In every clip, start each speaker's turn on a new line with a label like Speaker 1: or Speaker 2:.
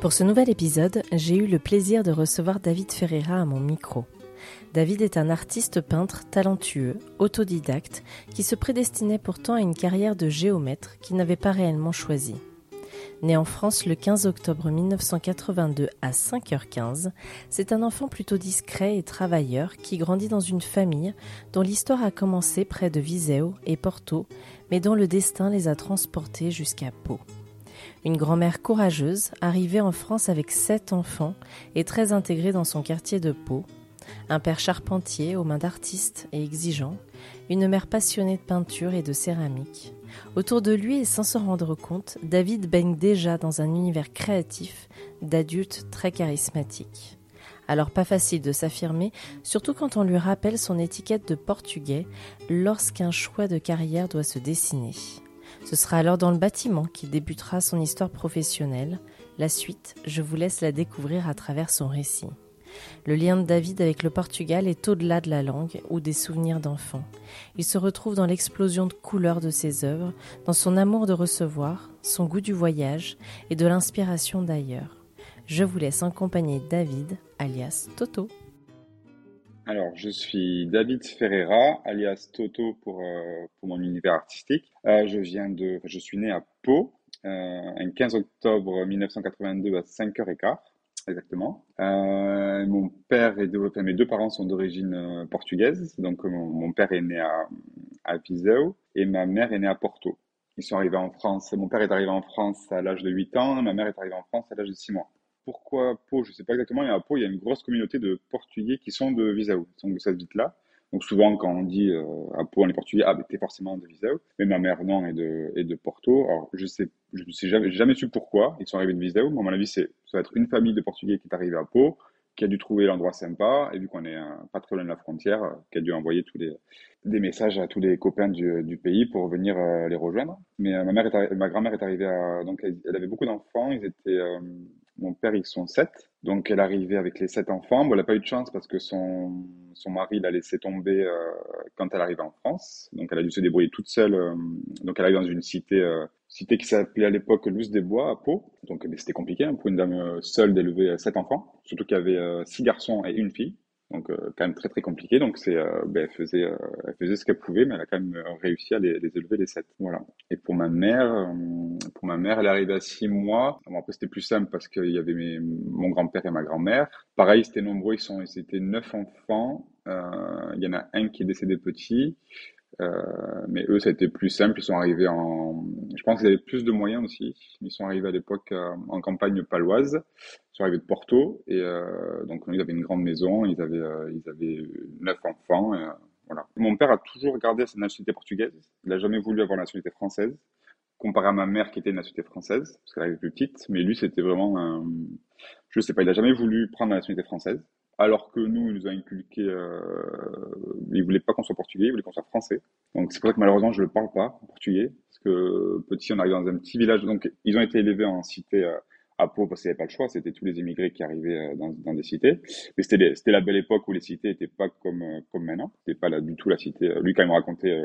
Speaker 1: Pour ce nouvel épisode, j'ai eu le plaisir de recevoir David Ferreira à mon micro. David est un artiste peintre talentueux, autodidacte, qui se prédestinait pourtant à une carrière de géomètre qu'il n'avait pas réellement choisie. Né en France le 15 octobre 1982 à 5h15, c'est un enfant plutôt discret et travailleur qui grandit dans une famille dont l'histoire a commencé près de Viseu et Porto, mais dont le destin les a transportés jusqu'à Pau. Une grand-mère courageuse, arrivée en France avec sept enfants et très intégrée dans son quartier de Pau, un père charpentier aux mains d'artiste et exigeant, une mère passionnée de peinture et de céramique, Autour de lui et sans s'en rendre compte, David baigne déjà dans un univers créatif d'adultes très charismatiques. Alors pas facile de s'affirmer, surtout quand on lui rappelle son étiquette de portugais lorsqu'un choix de carrière doit se dessiner. Ce sera alors dans le bâtiment qu'il débutera son histoire professionnelle. La suite, je vous laisse la découvrir à travers son récit. Le lien de David avec le Portugal est au-delà de la langue ou des souvenirs d'enfant. Il se retrouve dans l'explosion de couleurs de ses œuvres, dans son amour de recevoir, son goût du voyage et de l'inspiration d'ailleurs. Je vous laisse accompagner David, alias Toto.
Speaker 2: Alors, je suis David Ferreira, alias Toto pour, euh, pour mon univers artistique. Euh, je viens de, je suis né à Pau, euh, un 15 octobre 1982 à 5h15 exactement. Euh, mon père est mes deux parents sont d'origine euh, portugaise, donc euh, mon, père est né à, à Viseu et ma mère est née à Porto. Ils sont arrivés en France. Mon père est arrivé en France à l'âge de 8 ans, ma mère est arrivée en France à l'âge de 6 mois. Pourquoi Pau? Je ne sais pas exactement, mais à Pau, il y a une grosse communauté de Portugais qui sont de Viseu, sont de cette ville-là. Donc souvent, quand on dit euh, à Pau, on est portugais, ah, ben, t'es forcément de Viseu. Mais ma mère, non, est de, de Porto. Alors, je sais, je ne sais jamais, jamais su pourquoi ils sont arrivés de Viseu. Mais à mon avis, c'est, ça va être une famille de portugais qui est arrivée à Pau, qui a dû trouver l'endroit sympa, et vu qu'on est pas trop loin de la frontière, qui a dû envoyer tous les, des messages à tous les copains du, du pays pour venir euh, les rejoindre. Mais euh, ma mère ma grand-mère est arrivée à, donc elle, avait beaucoup d'enfants, ils étaient, mon père, ils sont sept. Donc, elle arrivait avec les sept enfants. Bon, elle n'a pas eu de chance parce que son, son mari l'a laissé tomber euh, quand elle arrivait en France. Donc, elle a dû se débrouiller toute seule. Euh, donc, elle arrive dans une cité, euh, cité qui s'appelait à l'époque Luz des Bois, à Pau. Donc, c'était compliqué hein, pour une dame seule d'élever sept enfants. Surtout qu'il y avait six garçons et une fille donc euh, quand même très très compliqué. Donc c'est, euh, ben, elle faisait, euh, faisait ce qu'elle pouvait, mais elle a quand même réussi à les, élever les sept. Voilà. Et pour ma mère, pour ma mère, elle est à six mois. Bon, après c'était plus simple parce qu'il y avait mes, mon grand-père et ma grand-mère. Pareil, c'était nombreux, ils sont, étaient neuf enfants. Il y en a un qui est décédé petit. Euh, mais eux, ça a été plus simple. Ils sont arrivés en. Je pense qu'ils avaient plus de moyens aussi. Ils sont arrivés à l'époque euh, en campagne paloise. Ils sont arrivés de Porto. Et euh, donc, ils avaient une grande maison. Ils avaient, ils avaient neuf enfants. Et, voilà. Mon père a toujours gardé sa nationalité portugaise. Il n'a jamais voulu avoir la nationalité française. Comparé à ma mère qui était une nationalité française, parce qu'elle était plus petite. Mais lui, c'était vraiment un. Je sais pas, il n'a jamais voulu prendre la nationalité française alors que nous, il nous a inculqué, euh, il voulait pas qu'on soit portugais, il voulait qu'on soit français. Donc c'est pour ça que malheureusement je ne parle pas portugais, parce que petit on arrive dans un petit village, donc ils ont été élevés en cité euh, à Pau parce qu'il n'y avait pas le choix, c'était tous les immigrés qui arrivaient euh, dans, des cités. Mais c'était la belle époque où les cités étaient pas comme euh, comme maintenant, c'était pas du tout la cité. Lui quand il me racontait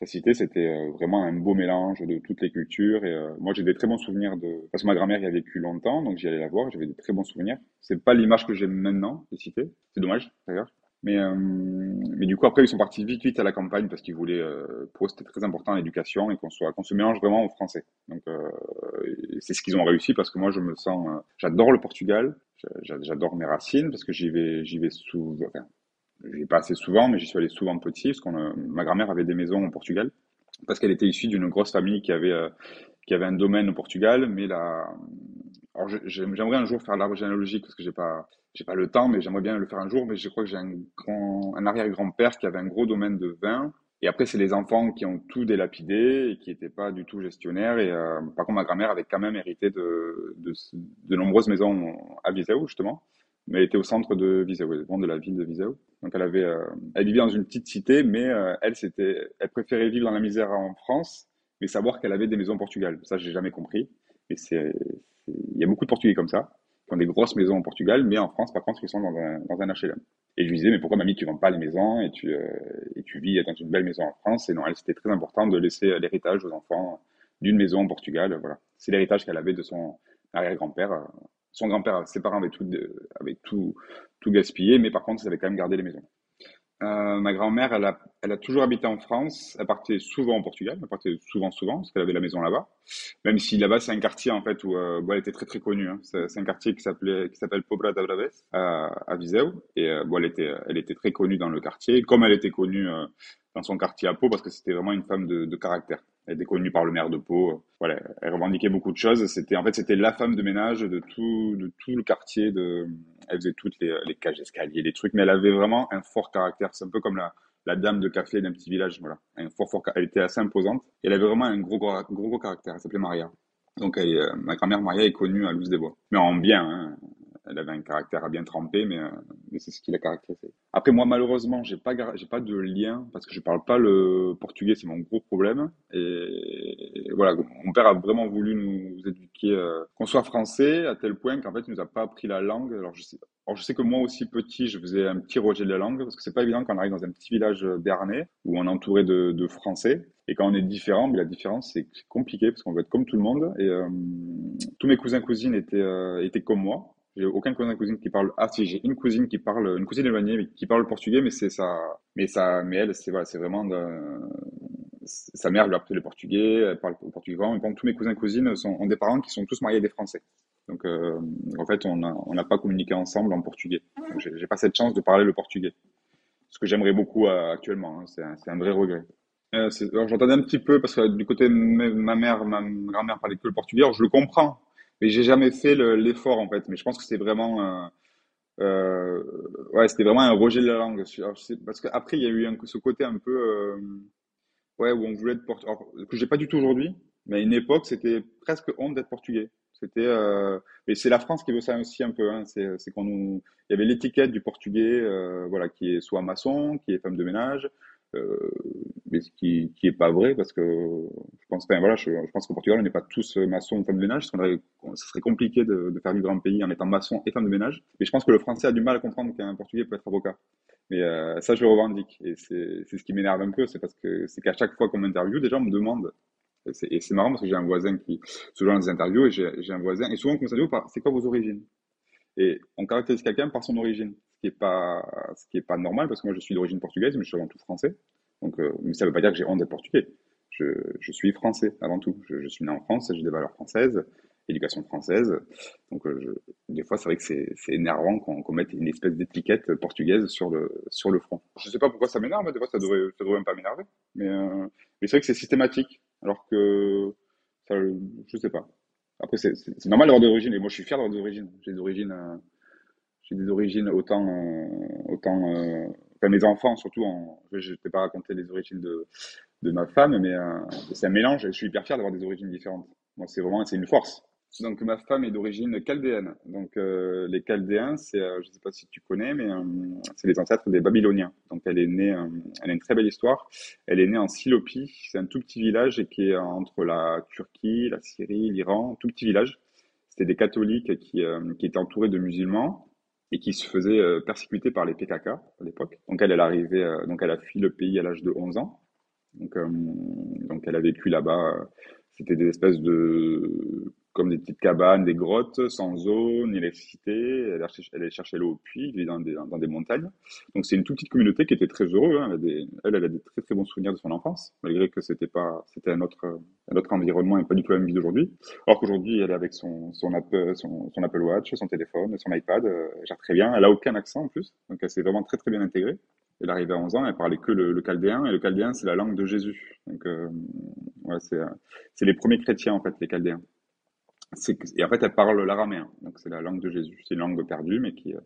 Speaker 2: sa cité, c'était euh, vraiment un beau mélange de toutes les cultures. Et euh, moi, j'ai des très bons souvenirs de. Parce que ma grand-mère y a vécu longtemps, donc j'y allais la voir. J'avais des très bons souvenirs. C'est pas l'image que j'ai maintenant des cités. C'est dommage, d'ailleurs. Mais, euh, mais du coup, après, ils sont partis vite, vite à la campagne parce qu'ils voulaient. pour eux, c'était très important l'éducation et qu'on soit, qu'on se mélange vraiment au français. Donc, c'est ce qu'ils ont réussi parce que moi, je me sens. j'adore le Portugal. J'adore mes racines parce que j'y vais, j'y vais souvent. Enfin, J'y pas assez souvent, mais j'y suis allé souvent petit, parce qu'on ma grand-mère avait des maisons au Portugal, parce qu'elle était issue d'une grosse famille qui avait, euh, qui avait un domaine au Portugal, mais là, alors j'aimerais un jour faire l'arbre généalogique, parce que j'ai pas, pas le temps, mais j'aimerais bien le faire un jour, mais je crois que j'ai un un arrière-grand-père qui avait un gros domaine de vin, Et après, c'est les enfants qui ont tout délapidé et qui n'étaient pas du tout gestionnaires. Et euh, par contre, ma grand-mère avait quand même hérité de, de, de nombreuses maisons à Viseu, justement. Mais elle était au centre de Viseu, de la ville de Viseu. Donc elle avait, euh, elle vivait dans une petite cité, mais euh, elle, c'était, elle préférait vivre dans la misère en France, mais savoir qu'elle avait des maisons au Portugal. Ça, j'ai jamais compris. Mais c'est, il y a beaucoup de Portugais comme ça, qui ont des grosses maisons au Portugal, mais en France, par contre, ils sont dans un, dans un HLM. Et je lui disais, mais pourquoi mamie, tu vends pas les maisons et tu, euh, et tu vis dans une belle maison en France? Et non, elle, c'était très important de laisser l'héritage aux enfants d'une maison au Portugal. Voilà. C'est l'héritage qu'elle avait de son arrière-grand-père. Son grand-père, ses parents avaient tout, gaspillé, mais par contre, ils avaient quand même gardé les maisons. Euh, ma grand-mère, elle a, toujours habité en France. Elle partait souvent au Portugal. Elle partait souvent, souvent, parce qu'elle avait la maison là-bas. Même si là-bas, c'est un quartier, en fait, où, euh, elle était très, très connue. Hein. C'est, un quartier qui s'appelle Pobra da Braves, à, à Viseu. Et, euh, elle était, elle était très connue dans le quartier, comme elle était connue euh, dans son quartier à Pau, parce que c'était vraiment une femme de caractère. Elle était connue par le maire de Pau. Voilà, elle revendiquait beaucoup de choses. C'était, en fait, c'était la femme de ménage de tout, de tout le quartier. De, elle faisait toutes les, les cages d'escalier, les trucs, mais elle avait vraiment un fort caractère. C'est un peu comme la, la dame de café d'un petit village. Voilà, un fort, fort, elle était assez imposante. Elle avait vraiment un gros, gros, gros, caractère. Elle s'appelait Maria. Donc, euh, ma grand-mère Maria est connue à Luz des Bois. Mais en bien, hein. Elle avait un caractère à bien tremper, mais, euh, c'est ce qui l'a caractérisé. Après, moi, malheureusement, j'ai pas, pas de lien parce que je parle pas le portugais, c'est mon gros problème. Et, voilà, mon père a vraiment voulu nous éduquer, euh, qu'on soit français, à tel point qu'en fait, il nous a pas appris la langue. Alors, je sais, que moi aussi petit, je faisais un petit rejet de la langue parce que c'est pas évident quand on arrive dans un petit village béarnais où on est entouré de, Français. Et quand on est différent, mais la différence c'est compliqué parce qu'on veut être comme tout le monde. Et euh, tous mes cousins cousines euh, étaient comme moi. J'ai aucun cousin cousine qui parle. Ah si, j'ai une cousine qui parle, une cousine éloignée qui parle portugais, mais c'est ça, mais ça, mais elle, c'est voilà, c'est vraiment de, sa mère lui a appris le portugais, elle parle portugais vraiment. Mais tous mes cousins cousines sont, ont des parents qui sont tous mariés des Français. Donc euh, en fait, on n'a on n'a pas communiqué ensemble en portugais. Donc j'ai pas cette chance de parler le portugais. Ce que j'aimerais beaucoup euh, actuellement, hein. c'est un, un vrai regret. Euh, j'entendais un petit peu parce que du côté ma mère, ma grand-mère parlait que le portugais. Alors je le comprends, mais j'ai jamais fait le- l'effort en fait. Mais je pense que c'est vraiment, euh, euh, ouais, c'était vraiment un rejet de la langue. Alors, je sais- parce qu'après il y a eu ce côté un peu, euh, ouais, où on voulait être portugais, que j'ai pas du tout aujourd'hui. Mais à une époque, c'était presque honte d'être portugais. C'était, euh, mais c'est la France qui veut ça aussi un peu. Hein. C'est, qu'on nous, il y avait l'étiquette du portugais, voilà, qui est soit maçon, qui est femme de ménage. Euh, mais ce qui qui est pas vrai parce que je pense enfin, voilà je, je pense qu'au Portugal on n'est pas tous maçons ou femmes de ménage ce serait, compliqué de, de faire vivre un pays en étant maçon et femme de ménage. Mais je pense que le français a du mal à comprendre qu'un portugais peut être avocat. Mais euh, ça je le revendique. Et c'est ce qui m'énerve un peu c'est parce que c'est qu'à chaque fois qu'on m'interviewe des gens me demandent. Et c'est marrant parce que j'ai un voisin qui joint dans des interviews et j'ai un voisin et souvent on me s'interviewe par c'est quoi vos origines? Et on caractérise quelqu'un par son origine, qui est pas, ce qui est pas normal parce que moi je suis d'origine portugaise, mais je suis avant tout français. Donc, euh, mais ça veut pas dire que j'ai honte d'être portugais. Je, je suis français avant tout. Je, suis né en France, j'ai des valeurs françaises, éducation française. Donc, euh, des fois, c'est vrai que c'est énervant qu'on qu'on mette une espèce d'étiquette portugaise sur le sur le front. Je sais pas pourquoi ça m'énerve, des fois ça devrait ça devrait même pas m'énerver. Mais, euh, mais c'est vrai que c'est systématique, alors que ça, je sais pas. Après, c'est normal d'avoir des et moi je suis fier d'avoir des. J'ai des j'ai des origines autant, autant, euh, enfin mes enfants surtout. En, je ne t'ai pas raconté les origines de, de ma femme, mais euh, c'est un mélange. Je suis hyper fier d'avoir des origines différentes. Moi, c'est vraiment, c'est une force. Donc ma femme est d'origine chaldéenne. Donc euh, les Chaldéens, c'est, je ne sais pas si tu connais, mais c'est les ancêtres des Babyloniens. Donc elle est née, elle a une très belle histoire. Elle est née en Silopie. C'est un tout petit village qui est entre la Turquie, la Syrie, l'Iran, tout petit village. C'était des catholiques qui, qui étaient entourés de musulmans et qui se faisaient euh, persécuter par les PKK à l'époque. Donc elle, elle arrivée, euh, donc elle a fui le pays à l'âge de 11 ans. Donc, euh, donc elle a vécu là-bas. euh, C'était des espèces de, comme des petites cabanes, des grottes, sans eau ni électricité. Elle, allait chercher l'eau au puits, dans des, dans des montagnes. Donc c'est une toute petite communauté qui était très heureuse. hein. Elle, a des, elle, a des très très bons souvenirs de son enfance, malgré que c'était pas, c'était un autre, un autre environnement et pas du tout la même vie d'aujourd'hui. Alors qu'aujourd'hui, elle est avec son, son, Apple, son, son Apple Watch, son téléphone, son iPad, euh, elle gère très bien. Elle a aucun accent en plus, donc elle s'est vraiment très très bien intégrée. Elle arrivée à 11 ans, elle parlait que le, le chaldéen, et le chaldéen, c'est la langue de Jésus. Donc, euh, ouais, c'est, euh, c'est les premiers chrétiens, en fait, les chaldéens. Et en fait, elle parle l'araméen. Donc, c'est la langue de Jésus. C'est une langue perdue, mais qui, euh,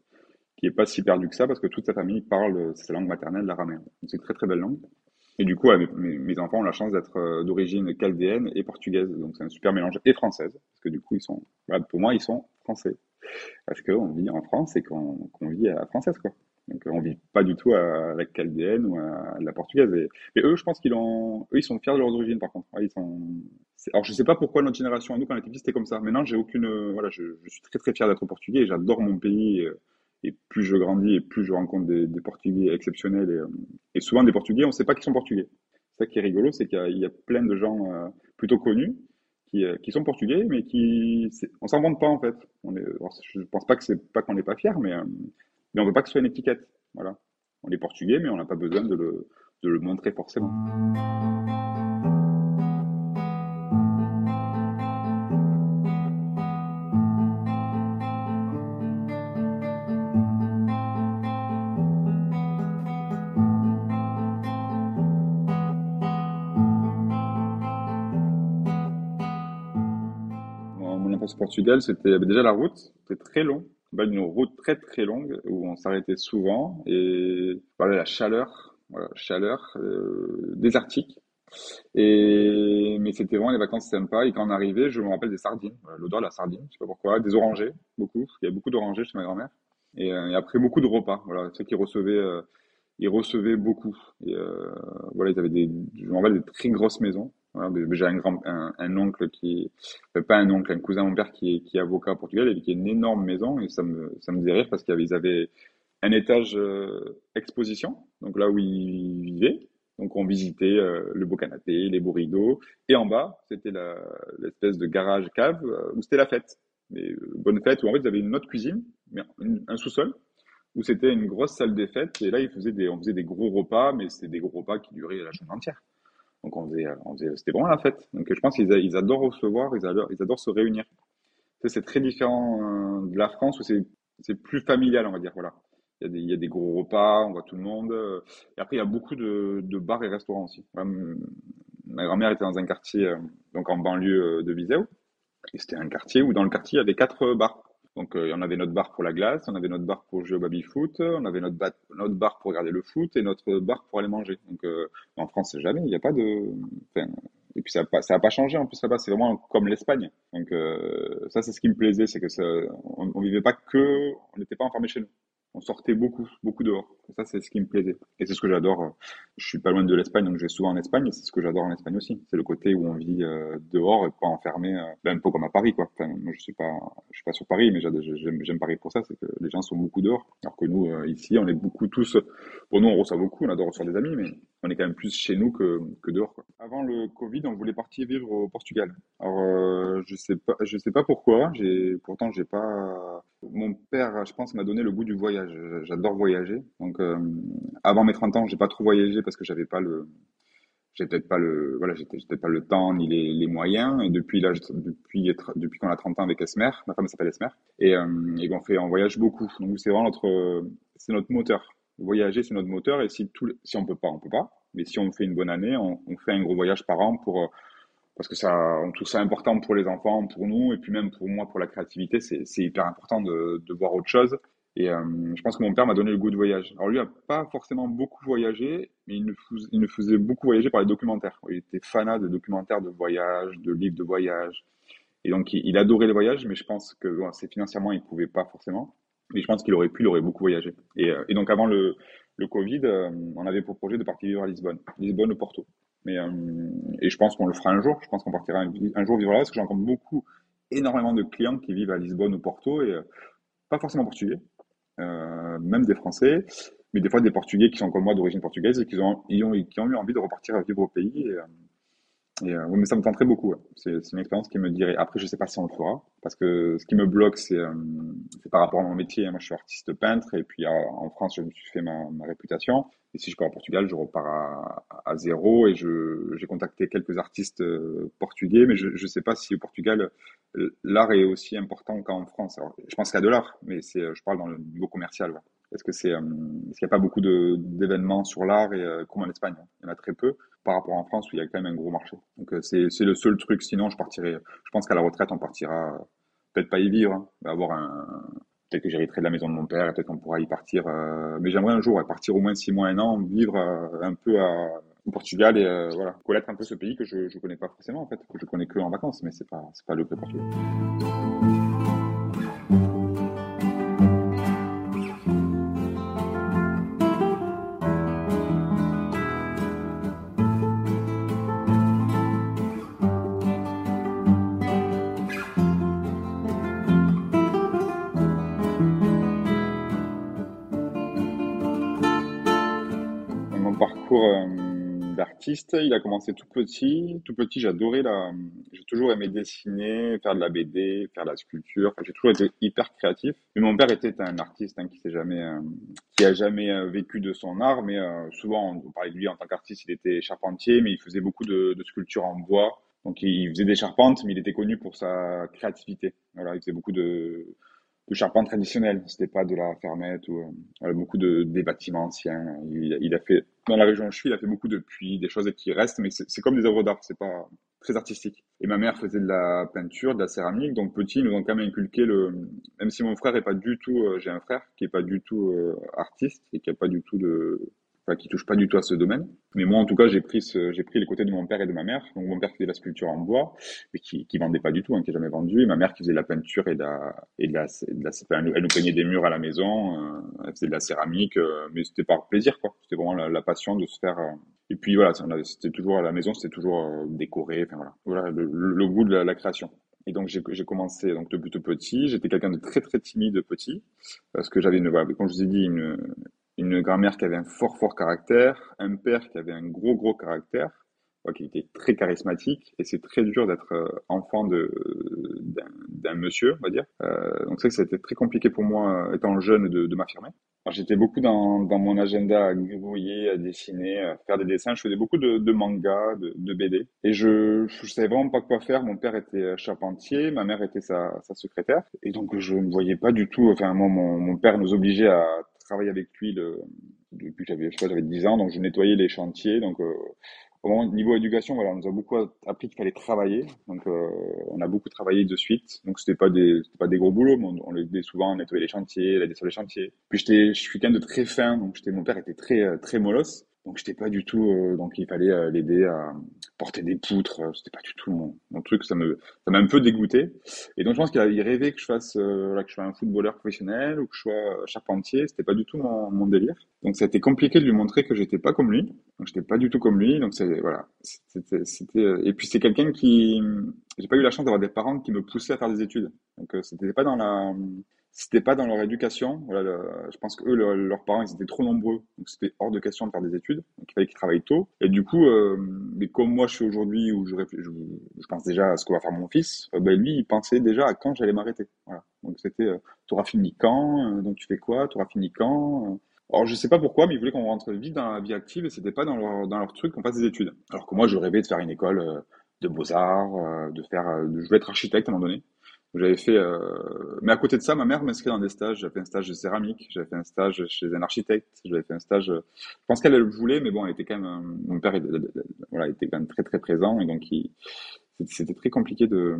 Speaker 2: qui est pas si perdue que ça, parce que toute sa famille parle, sa langue maternelle, l'araméen. Donc, c'est une très très belle langue. Et du coup, mes, enfants ont la chance d'être d'origine chaldéenne et portugaise. Donc, c'est un super mélange. Et française. Parce que du coup, ils sont, pour moi, ils sont français. Parce qu'on vit en France et qu'on vit à la française, quoi. Donc on vit pas du tout à la chaldéenne ou à la portugaise. Et, eux, je pense qu'ils ont, eux, ils sont fiers de leurs origines par contre. ils sont... Alors je sais pas pourquoi notre génération, nous quand on était petits, c'était comme ça. Maintenant, j'ai aucune, voilà, je, suis très très fier d'être portugais. et J'adore mon pays. Et plus je grandis et plus je rencontre des, Portugais exceptionnels et, souvent des Portugais, on ne sait pas qu'ils sont Portugais. Ça qui est rigolo, c'est qu'il y, a plein de gens euh, plutôt connus qui, euh, qui, sont Portugais, mais qui, on s'en vante pas en fait. On est, je pense pas que c'est pas qu'on n'est pas fier, mais euh, mais on veut pas que ce soit une étiquette. Voilà. On est portugais, mais on n'a pas besoin de le, montrer forcément. Mon enfance au Portugal, c'était déjà la route, c'était très long une route très très longue où on s'arrêtait souvent et voilà la chaleur, voilà, chaleur euh, désertique. Et mais c'était vraiment les vacances sympas et quand on arrivait, je me rappelle des sardines, l'odeur de la sardine, je sais pas pourquoi, des orangers, beaucoup, il y avait beaucoup d'orangers chez ma grand-mère. Et, euh, après beaucoup de repas, voilà, ceux qui recevaient euh, ils recevaient beaucoup. Et voilà, ils avaient des, je me rappelle des très grosses maisons j'ai un grand, un, oncle qui, pas un oncle, un cousin mon père qui est, qui avocat au Portugal et qui a une énorme maison et ça me, ça me faisait rire parce qu'ils avaient un étage euh, exposition, donc là où ils vivaient. Donc on visitait euh, le beau canapé, les beaux rideaux et en bas c'était l'espèce de garage cave euh, où c'était la fête. Mais, bonne fête où en fait ils avaient une autre cuisine, mais un sous-sol où c'était une grosse salle des fêtes et là ils faisaient des, on faisait des gros repas, mais c'était des gros repas qui duraient la journée entière. Donc on faisait, on faisait c'était vraiment la fête. Donc je pense qu'ils ils adorent recevoir, ils adorent, ils adorent se réunir. C'est très différent euh, de la France où c'est plus familial, on va dire. Voilà. Il y, a des, gros repas, on voit tout le monde. Et après, il y a beaucoup de, de bars et restaurants aussi. ma grand-mère était dans un quartier, euh, donc en banlieue euh, de Viseu. Et c'était un quartier où dans le quartier, il y avait quatre bars. Donc, euh, on avait notre bar pour la glace, on avait notre bar pour jouer au baby-foot, on avait notre, notre bar pour regarder le foot et notre bar pour aller manger. Donc, euh, en France, jamais, il n'y a pas de... Enfin, et puis, ça n'a pas, ça pas changé en plus là-bas, c'est vraiment comme l'Espagne. Donc, euh, ça, c'est ce qui me plaisait, c'est que ça, on, vivait pas que... On n'était pas enfermé chez nous on sortait beaucoup, beaucoup dehors. Ça, c'est ce qui me plaisait. Et c'est ce que j'adore. Je suis pas loin de l'Espagne, donc je vais souvent en Espagne. C'est ce que j'adore en Espagne aussi. C'est le côté où on vit euh, dehors et pas enfermé, euh, ben, un peu comme à Paris, quoi. Moi, je suis pas, je suis pas sur Paris, mais j'aime Paris pour ça. C'est que les gens sont beaucoup dehors. Alors que nous, euh, ici, on est beaucoup tous. Pour nous, on reçoit beaucoup. On adore recevoir des amis, mais on est quand même plus chez nous que, dehors. Avant le Covid, on voulait partir vivre au Portugal. Alors, euh, je sais pas, je sais pas pourquoi. J'ai, pourtant, j'ai pas. Mon père, je pense, m'a donné le goût du voyage. J'adore voyager. Donc, avant mes 30 ans, j'ai pas trop voyagé parce que j'avais pas le, j'ai peut-être pas le, voilà, j'étais, pas le temps ni les, les moyens. Et depuis là, depuis, depuis qu'on a 30 ans avec Esmer, ma femme s'appelle Esmer, et, euh, et on fait, on voyage beaucoup. Donc, c'est vraiment notre, c'est notre moteur voyager, c'est notre moteur. Et si, tout, si on peut pas, on peut pas. Mais si on fait une bonne année, on, fait un gros voyage par an pour, parce que ça, on trouve ça important pour les enfants, pour nous, et puis même pour moi, pour la créativité, c'est hyper important de, de voir autre chose. Et euh, je pense que mon père m'a donné le goût de voyage. Alors lui a pas forcément beaucoup voyagé, mais il nous, faisait, beaucoup voyager par les documentaires. Il était fanat de documentaires de voyage, de livres de voyage. Et donc il, adorait les voyages, mais je pense que bon, c'est financièrement il pouvait pas forcément. Mais je pense qu'il aurait pu, il aurait beaucoup voyagé. Et, euh, donc avant le, le Covid, euh, on avait pour projet de partir vivre à Lisbonne, Lisbonne ou Porto. Mais euh, et je pense qu'on le fera un jour. Je pense qu'on partira un, jour vivre là parce que j'ai encore beaucoup, énormément de clients qui vivent à Lisbonne ou Porto et pas forcément portugais, même des Français, mais des fois des Portugais qui sont comme moi d'origine portugaise et qui ont, ont, eu envie de repartir vivre au pays. Et, et, euh, mais ça me tenterait beaucoup. C'est une expérience qui me dirait. Après, je sais pas si on le fera, parce que ce qui me bloque, c'est euh, par rapport à mon métier. Moi, je suis artiste peintre, et puis euh, en France, je me suis fait ma, réputation. Et si je pars au Portugal, je repars à, à zéro. Et j'ai contacté quelques artistes euh, portugais, mais je ne sais pas si au Portugal, l'art est aussi important qu'en France. Alors, je pense qu'il y a de l'art, mais je parle dans le niveau commercial. Ouais. Est-ce que c'est, euh, qu'il n'y a pas beaucoup d'événements sur l'art et euh, comme en Espagne, hein. il y en a très peu par rapport en France où il y a quand même un gros marché. Donc euh, c'est, c'est le seul truc. Sinon, je partirai. Je pense qu'à la retraite, on partira peut-être pas y vivre, hein, avoir. Peut-être que j'hériterai de la maison de mon père, peut-être qu'on pourra y partir. mais j'aimerais un jour partir au moins six mois, un an, vivre un peu au Portugal et voilà, connaître un peu ce pays que je ne connais pas forcément en fait, que je connais que en vacances, mais c'est pas c'est pas le Portugal. Euh. Il a commencé tout petit. Tout petit, j'adorais la. J'ai toujours aimé dessiner, faire de la BD, faire de la sculpture. j'ai toujours été hyper créatif. Mais mon père était un artiste hein, qui s'est jamais, euh, qui a jamais euh, vécu de son art. Mais souvent, on parlait de lui en tant qu'artiste. Il était charpentier, mais il faisait beaucoup de, de sculptures en bois. Donc, il faisait des charpentes, mais il était connu pour sa créativité. Voilà, il faisait beaucoup de de charpente traditionnelle. C'était pas de la fermette ou euh, beaucoup de des bâtiments anciens. Il, il, a fait dans la région où je suis, il a fait beaucoup de puits, des choses qui restent, mais c'est comme des œuvres d'art. C'est pas très artistique. Et ma mère faisait de la peinture, de la céramique, donc petit, ils nous ont quand même inculqué le. Même si mon frère est pas du tout, euh, j'ai un frère qui est pas du tout euh, artiste et qui a pas du tout de enfin, qui touche pas du tout à ce domaine. Mais moi, en tout cas, j'ai pris ce, j'ai pris les côtés de mon père et de ma mère. Donc, mon père faisait la sculpture en bois, mais qui, qui vendait pas du tout, hein, qui n'a jamais vendu. Et ma mère qui faisait la peinture et de la, et de la, de la elle, nous peignait des murs à la maison, euh, elle faisait de la céramique, euh, mais c'était par plaisir, quoi. C'était vraiment la, passion de se faire. Euh, et puis voilà, c'était toujours à la maison, c'était toujours décoré. Enfin voilà, voilà le, le, goût de la, création. Et donc j'ai commencé donc depuis tout petit. J'étais quelqu'un de très très timide petit parce que j'avais une, comme je vous ai dit, une, une grand-mère qui avait un fort fort caractère, un père qui avait un gros gros caractère, qui était très charismatique, et c'est très dur d'être euh, enfant de d'un monsieur, on va dire. Euh, donc c'est que ça été très compliqué pour moi, étant jeune, de, de m'affirmer. J'étais beaucoup dans, dans mon agenda à grouiller, à dessiner, à faire des dessins. Je faisais beaucoup de, de mangas, de, de, BD. Et je, je savais vraiment pas quoi faire. Mon père était charpentier, ma mère était sa, sa secrétaire. Et donc je ne voyais pas du tout, enfin moi, mon, mon père nous obligeait à travaillé avec lui depuis que j'avais, je sais pas, j'avais 10 ans, donc je nettoyais les chantiers. Donc, euh, au niveau éducation, voilà, on nous a beaucoup appris qu'il fallait travailler. Donc, euh, on a beaucoup travaillé de suite. Donc, c'était pas des, pas des gros boulots, mais on, on aidait souvent à nettoyer les chantiers, l'aider sur les chantiers. Puis je suis quelqu'un de très fin, donc mon père était très, euh, très molosse. Donc j'étais pas du tout, euh, donc il fallait euh, l'aider à porter des poutres. Euh, c'était pas du tout mon, truc. Ça me, ça m'a un peu dégoûté. Et donc je pense qu'il rêvait que je fasse, là, que je sois un footballeur professionnel ou que je sois charpentier. C'était pas du tout mon, mon délire. Donc ça a été compliqué de lui montrer que j'étais pas comme lui. Donc j'étais pas du tout comme lui. Donc c'est voilà. C'était, c'était. Et puis c'est quelqu'un qui, j'ai pas eu la chance d'avoir des parents qui me poussaient à faire des études. Donc c'était pas dans la c'était pas dans leur éducation. Voilà, je pense que eux, leurs parents, ils étaient trop nombreux, donc c'était hors de question de faire des études. Donc il fallait qu'ils travaillent tôt. Et du coup, euh, mais comme moi, je suis aujourd'hui où je, je, je, pense déjà à ce que va faire mon fils. Euh, ben lui, il pensait déjà à quand j'allais m'arrêter. Voilà. Donc c'était, euh, tu auras fini quand euh, Donc tu fais quoi Tu auras fini quand alors je sais pas pourquoi, mais ils voulaient qu'on rentre vite dans la vie active et c'était pas dans leur dans leur truc qu'on fasse des études. Alors que moi, je rêvais de faire une école de beaux arts, de faire, je voulais être architecte à un moment donné. J'avais fait, euh... mais à côté de ça, ma mère m'inscrit dans des stages. J'avais fait un stage de céramique, j'avais fait un stage chez un architecte, j'avais fait un stage. Je pense qu'elle le voulait, mais bon, elle était quand même. Mon père, voilà, était quand même très très présent et donc c'était très compliqué de.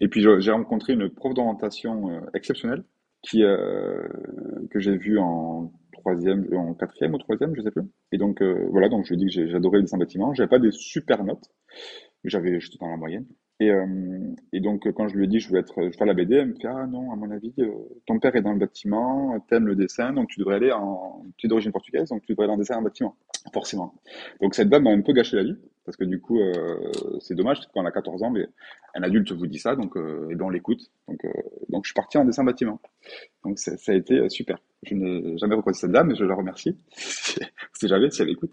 Speaker 2: Et puis j'ai rencontré une prof d'orientation euh, exceptionnelle qui euh, que j'ai vue en troisième, en quatrième ou troisième, je sais plus. Et donc euh, voilà, donc je lui ai dit que j'adorais le dessin bâtiment. J'avais pas des super notes, j'avais, j'étais dans la moyenne. Et, euh, et donc, quand je lui ai dit je veux être, je faire la BD, elle me fait ah non, à mon avis, euh, ton père est dans le bâtiment, t'aimes le dessin, donc tu devrais aller en, tu es d'origine portugaise, donc tu devrais aller en dessin en bâtiment, forcément. Donc cette dame m'a un peu gâché la vie, parce que du coup, euh, c'est dommage, quand on a 14 ans, mais un adulte vous dit ça, donc euh, ben on l'écoute. Donc, euh, donc je suis parti en dessin bâtiment. Donc ça a été super. Je n'ai jamais recroisé cette dame, mais je la remercie. c'est jamais si elle écoute.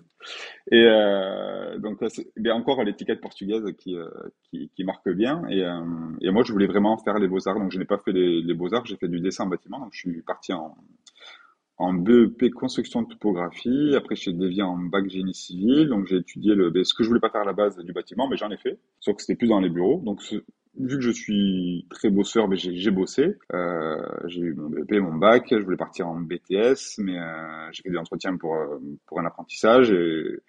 Speaker 2: Et euh, donc, y a encore l'étiquette portugaise qui, euh, qui, qui, marque bien. Et, euh, et, moi, je voulais vraiment faire les beaux-arts. Donc, je n'ai pas fait les, les beaux-arts, j'ai fait du dessin en bâtiment. Donc, je suis parti en, en BEP construction de topographie. Après, j'ai dévié en bac génie civil. Donc, j'ai étudié le, ben, ce que je voulais pas faire à la base du bâtiment, mais j'en ai fait. Sauf que c'était plus dans les bureaux. Donc, vu que je suis très bosseur, mais j'ai bossé. Euh, j'ai eu mon BEP, mon bac. Je voulais partir en BTS, mais euh, j'ai fait des entretiens pour euh, pour un apprentissage. Et,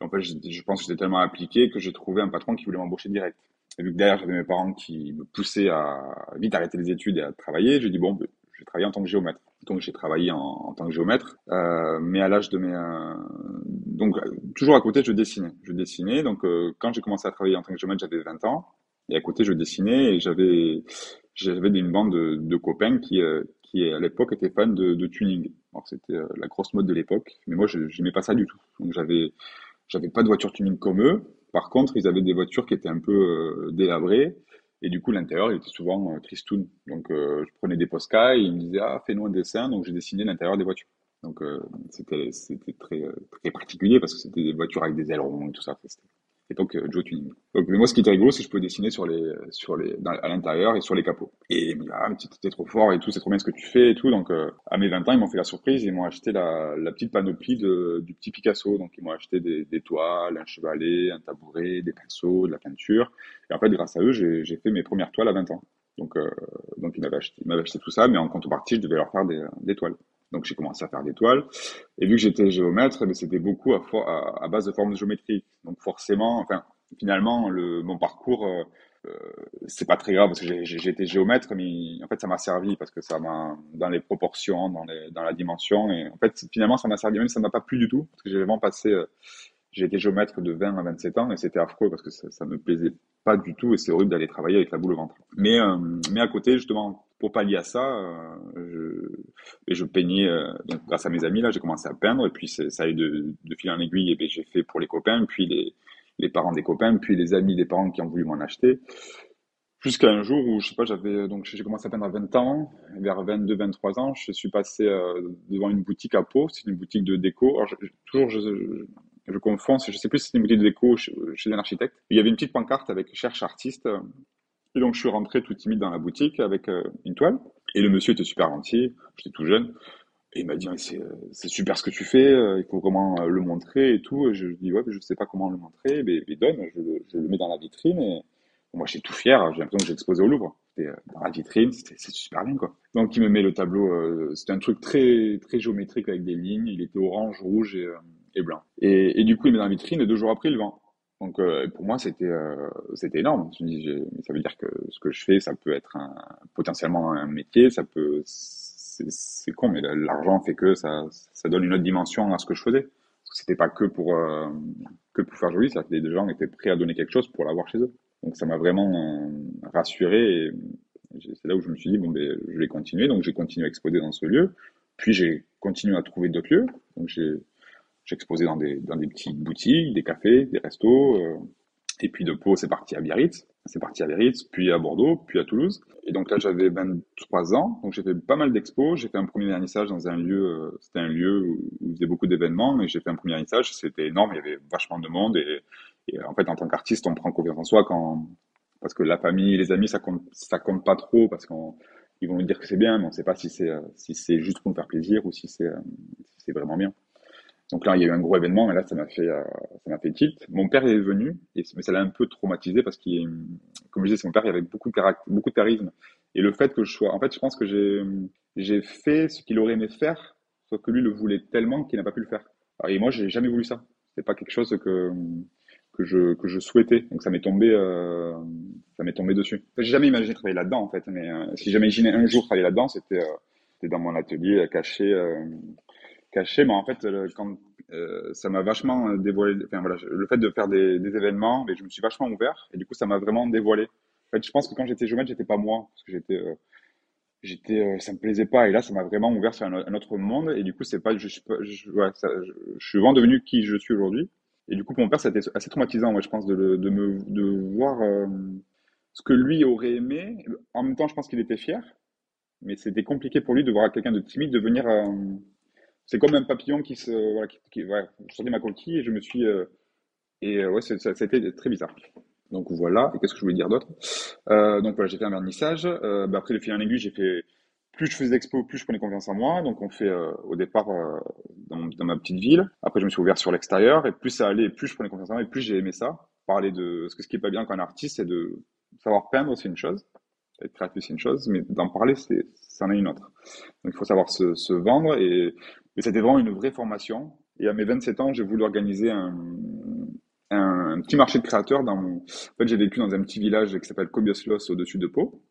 Speaker 2: en fait, je, je pense que j'étais tellement appliqué que j'ai trouvé un patron qui voulait m'embaucher direct. Et vu que derrière j'avais mes parents qui me poussaient à vite arrêter les études et à travailler, j'ai dit bon, ben, je vais travailler en tant que géomètre. Donc j'ai travaillé en, en, tant que géomètre, euh, mais à l'âge de mes donc, toujours à côté, je dessinais. Je dessinais. Donc, quand j'ai commencé à travailler en tant que géomètre, j'avais 20 ans. Et à côté, je dessinais et j'avais j'avais une bande de, de copains qui, qui à l'époque étaient fans de, de tuning. Alors c'était la grosse mode de l'époque, mais moi je n'aimais pas ça du tout. Donc j'avais j'avais pas de voiture tuning comme eux. Par contre, ils avaient des voitures qui étaient un peu délabrées et du coup, l'intérieur, il était souvent euh, tristoun. Donc, euh, je prenais des Posca et ils me disaient, ah, fais-nous un dessin. Donc, j'ai dessiné l'intérieur des voitures. Donc, euh, c'était, très, particulier parce que c'était des voitures avec des ailerons et tout ça. Donc Joe Tuning. Donc moi ce qui était rigolo c'est que je pouvais dessiner sur les sur les à l'intérieur et sur les capots. Et il me dit ah mais t'es trop fort et tout, c'est trop bien ce que tu fais et tout. Donc euh, à mes 20 ans, ils m'ont fait la surprise, ils m'ont acheté la, la petite panoplie de, du petit Picasso. Donc ils m'ont acheté des, des toiles, un chevalet, un tabouret, des pinceaux, de la peinture. Et en fait grâce à eux, j'ai fait mes premières toiles à 20 ans. Donc euh, donc ils m'avaient acheté, acheté tout ça, mais en contrepartie, je devais leur faire des, des toiles. Donc j'ai commencé à faire des toiles. Et vu que j'étais géomètre, mais c'était beaucoup à, base de formes géométriques. Donc forcément, enfin finalement, le, mon parcours, euh, euh c'est pas très grave parce que été géomètre, mais en fait ça m'a servi parce que ça m'a dans les proportions, dans, les, dans la dimension. Et en fait finalement ça m'a servi, même ça m'a pas plu du tout parce que j'ai vraiment passé. Euh, j'ai été géomètre de 20 à 27 ans et c'était affreux parce que ça, ça me plaisait pas du tout et c'est horrible d'aller travailler avec la boule au ventre. Mais euh, mais à côté justement pour pallier à ça, euh, je, je peignais, euh, grâce à mes amis, là, j'ai commencé à peindre, et puis ça a eu de, fil en aiguille, et puis j'ai fait pour les copains, puis les, parents des copains, puis les amis des parents qui ont voulu m'en acheter. Jusqu'à un jour où, je sais pas, j'avais, donc j'ai commencé à peindre à 20 ans, vers 22, 23 ans, je suis passé euh, devant une boutique à Pau, c'est une boutique de déco. Alors, toujours, je, je, je, confonds, je sais plus si c'est une boutique de déco chez un architecte. Il y avait une petite pancarte avec cherche artiste, et donc, je suis rentré tout timide dans la boutique avec euh, une toile. Et le monsieur était super gentil. J'étais tout jeune. Et il m'a dit, c'est super ce que tu fais, euh, il faut euh, le montrer et tout. Et je lui dis, ouais, mais je sais pas comment le montrer. Mais, mais donne, je, je, le mets dans la vitrine. Et moi, j'étais tout fier. J'ai l'impression que j'ai exposé au Louvre. Dans la vitrine, c'était super bien, quoi. Donc, il me met le tableau. c'était un truc très, très géométrique avec des lignes. Il était orange, rouge et, et blanc. Et, et, du coup, il met dans la vitrine. Et deux jours après, il vend. Donc euh, pour moi c'était euh, c'était énorme. Je me dis, ça veut dire que ce que je fais, ça peut être potentiellement un métier, ça peut c'est con, mais l'argent fait que ça ça donne une autre dimension à ce que je faisais. C'était pas que pour euh, que pour faire joli, ça des gens étaient prêts à donner quelque chose pour l'avoir chez eux. Donc ça m'a vraiment rassuré et c'est là où je me suis dit bon ben je vais continuer. Donc j'ai continué à exposer dans ce lieu. Puis j'ai continué à trouver d'autres lieux. Donc j'ai J'exposais dans des, dans des petites boutiques, des cafés, des restos. Euh, et puis de Pau, c'est parti à Biarritz. C'est parti à Biarritz, puis à Bordeaux, puis à Toulouse. Et donc là, j'avais 23 ans. Donc j'ai fait pas mal d'expos. J'ai fait un premier vernissage dans un lieu, euh, c'était un lieu où il faisait beaucoup d'événements. Et j'ai fait un premier vernissage. C'était énorme. Il y avait vachement de monde. Et, et en fait, en tant qu'artiste, on prend confiance en soi quand, parce que la famille, les amis, ça compte, ça compte pas trop parce qu'on, ils vont nous dire que c'est bien, mais on sait pas si c'est, euh, si c'est juste pour nous faire plaisir ou si c'est, si c'est vraiment bien. Donc là, il y a eu un gros événement, et là, ça m'a fait, euh, ça m'a fait tilt. Mon père est venu, mais ça l'a un peu traumatisé parce qu'il, comme je disais, mon père, il avait beaucoup de caractère, beaucoup de charisme. Et le fait que je sois, en fait, je pense que j'ai, j'ai fait ce qu'il aurait aimé faire, sauf que lui le voulait tellement qu'il n'a pas pu le faire. et moi, j'ai jamais voulu ça. C'est pas quelque chose que, que je, que je souhaitais. Donc ça m'est tombé, euh, ça m'est tombé dessus. j'ai jamais imaginé travailler là-dedans, en fait. Mais euh, si j'imaginais un jour travailler là-dedans, c'était, euh, dans mon atelier, caché, euh, caché, mais en fait, quand euh, ça m'a vachement euh, dévoilé. Enfin voilà, le fait de faire des, des événements, mais je me suis vachement ouvert et du coup, ça m'a vraiment dévoilé. En fait, je pense que quand j'étais géomètre, j'étais pas moi parce que j'étais, euh, j'étais, euh, ça me plaisait pas. Et là, ça m'a vraiment ouvert sur un, autre monde. Et du coup, c'est pas, je, je, je, ouais, ça, je, suis vraiment devenu qui je suis aujourd'hui. Et du coup, pour mon père, c'était assez traumatisant, moi, je pense, de, de me, de voir ce que lui aurait aimé. En même temps, je pense qu'il était fier, mais c'était compliqué pour lui de voir quelqu'un de timide devenir c'est comme un papillon qui se, voilà, qui, qui ouais, je sortais ma coquille et je me suis, euh, et euh, ouais, ça, a été très bizarre. Donc voilà. Et qu'est-ce que je voulais dire d'autre? Euh, Donc voilà, j'ai fait un vernissage. Euh, bah, après le fil en aiguille, j'ai fait. Plus je faisais d'expo, plus je prenais confiance en moi. Donc on fait euh, au départ euh, dans, dans, ma petite ville. Après je me suis ouvert sur l'extérieur et plus ça allait, plus je prenais confiance en moi et plus j'ai aimé ça. Parler de ce que ce qui est pas bien quand un artiste, c'est de savoir peindre, c'est une chose. Être créatif, c'est une chose, mais d'en parler, c'est c'en est une autre. Donc il faut savoir se, se vendre et mais c'était vraiment une vraie formation. Et à mes 27 ans, j'ai voulu organiser un, un, petit marché de créateurs dans mon... En fait, j'ai vécu dans un petit village qui s'appelle Kobioslos au-dessus de Pau.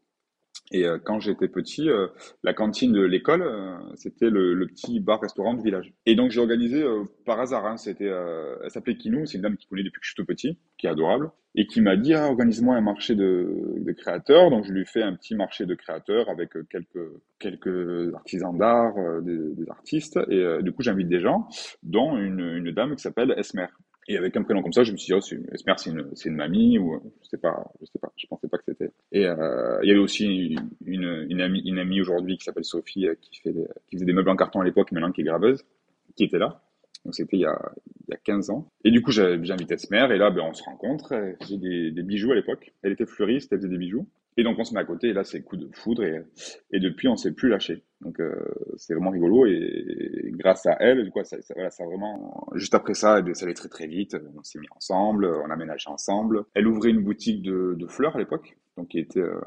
Speaker 2: Et euh, quand j'étais petit, euh, la cantine de l'école, euh, c'était le, le, petit bar-restaurant du village. Et donc j'ai organisé par hasard. Hein, c'était, elle s'appelait Kinou, c'est une dame qui connaît depuis que je suis tout petit, qui est adorable, et qui m'a dit ah, organise-moi un marché de, de, créateurs. Donc je lui ai fait un petit marché de créateurs avec quelques quelques artisans d'art, des, des, artistes. Et du coup j'invite des gens, dont une, une dame qui s'appelle Esmer. Et avec un prénom comme ça, je me suis dit, oh, c'est une, c'est une, une mamie ou je sais pas, je sais pas, je pensais pas que c'était. Et euh, il y avait aussi une, une amie, une amie aujourd'hui qui s'appelle Sophie, euh, qui fait, qui faisait des meubles en carton à l'époque, maintenant qui est graveuse, qui était là. Donc c'était il y a, il y a 15 ans. Et du coup, j'ai, invité Esmer et là, ben, on se rencontre. J'ai des, des bijoux à l'époque. Elle était fleuriste, elle faisait des bijoux. Et donc on se met à côté, et là c'est coup de foudre, et, et depuis on s'est plus lâché. Donc euh, c'est vraiment rigolo, et, grâce à elle, du coup, ça, ça, voilà, ça vraiment... Juste après ça, ça allait très très vite, on s'est mis ensemble, on a ménagé ensemble. Elle ouvrait une boutique de, fleurs à l'époque, donc qui était euh,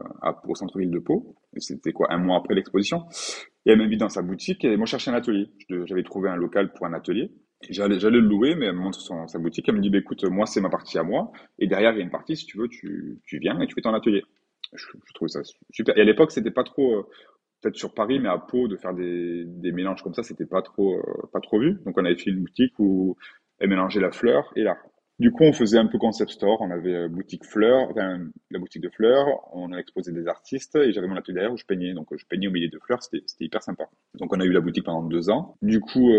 Speaker 2: au centre-ville de Pau, et c'était quoi, un mois après l'exposition. Et elle m'invite dans sa boutique, et moi je cherchais un atelier. J'avais trouvé un local pour un atelier, J'allais, j'allais le louer, mais elle me montre son, sa boutique. Elle me dit, bah, écoute, moi, c'est ma partie à moi. Et derrière, il y a une partie, si tu veux, tu, tu viens et tu fais ton atelier je, je trouve ça super. Et à l'époque, c'était pas trop, euh, peut-être sur Paris, mais à Pau, de faire des, des mélanges comme ça, c'était pas trop, euh, pas trop vu. Donc, on avait fait une boutique où elle mélangeait la fleur et l'art. Du coup, on faisait un peu concept store. On avait euh, boutique fleurs, enfin, la boutique de fleurs. On a exposé des artistes et j'avais mon atelier derrière où je peignais. Donc, je peignais au milieu de fleurs. C'était, hyper sympa. Donc, on a eu la boutique pendant deux ans. Du coup,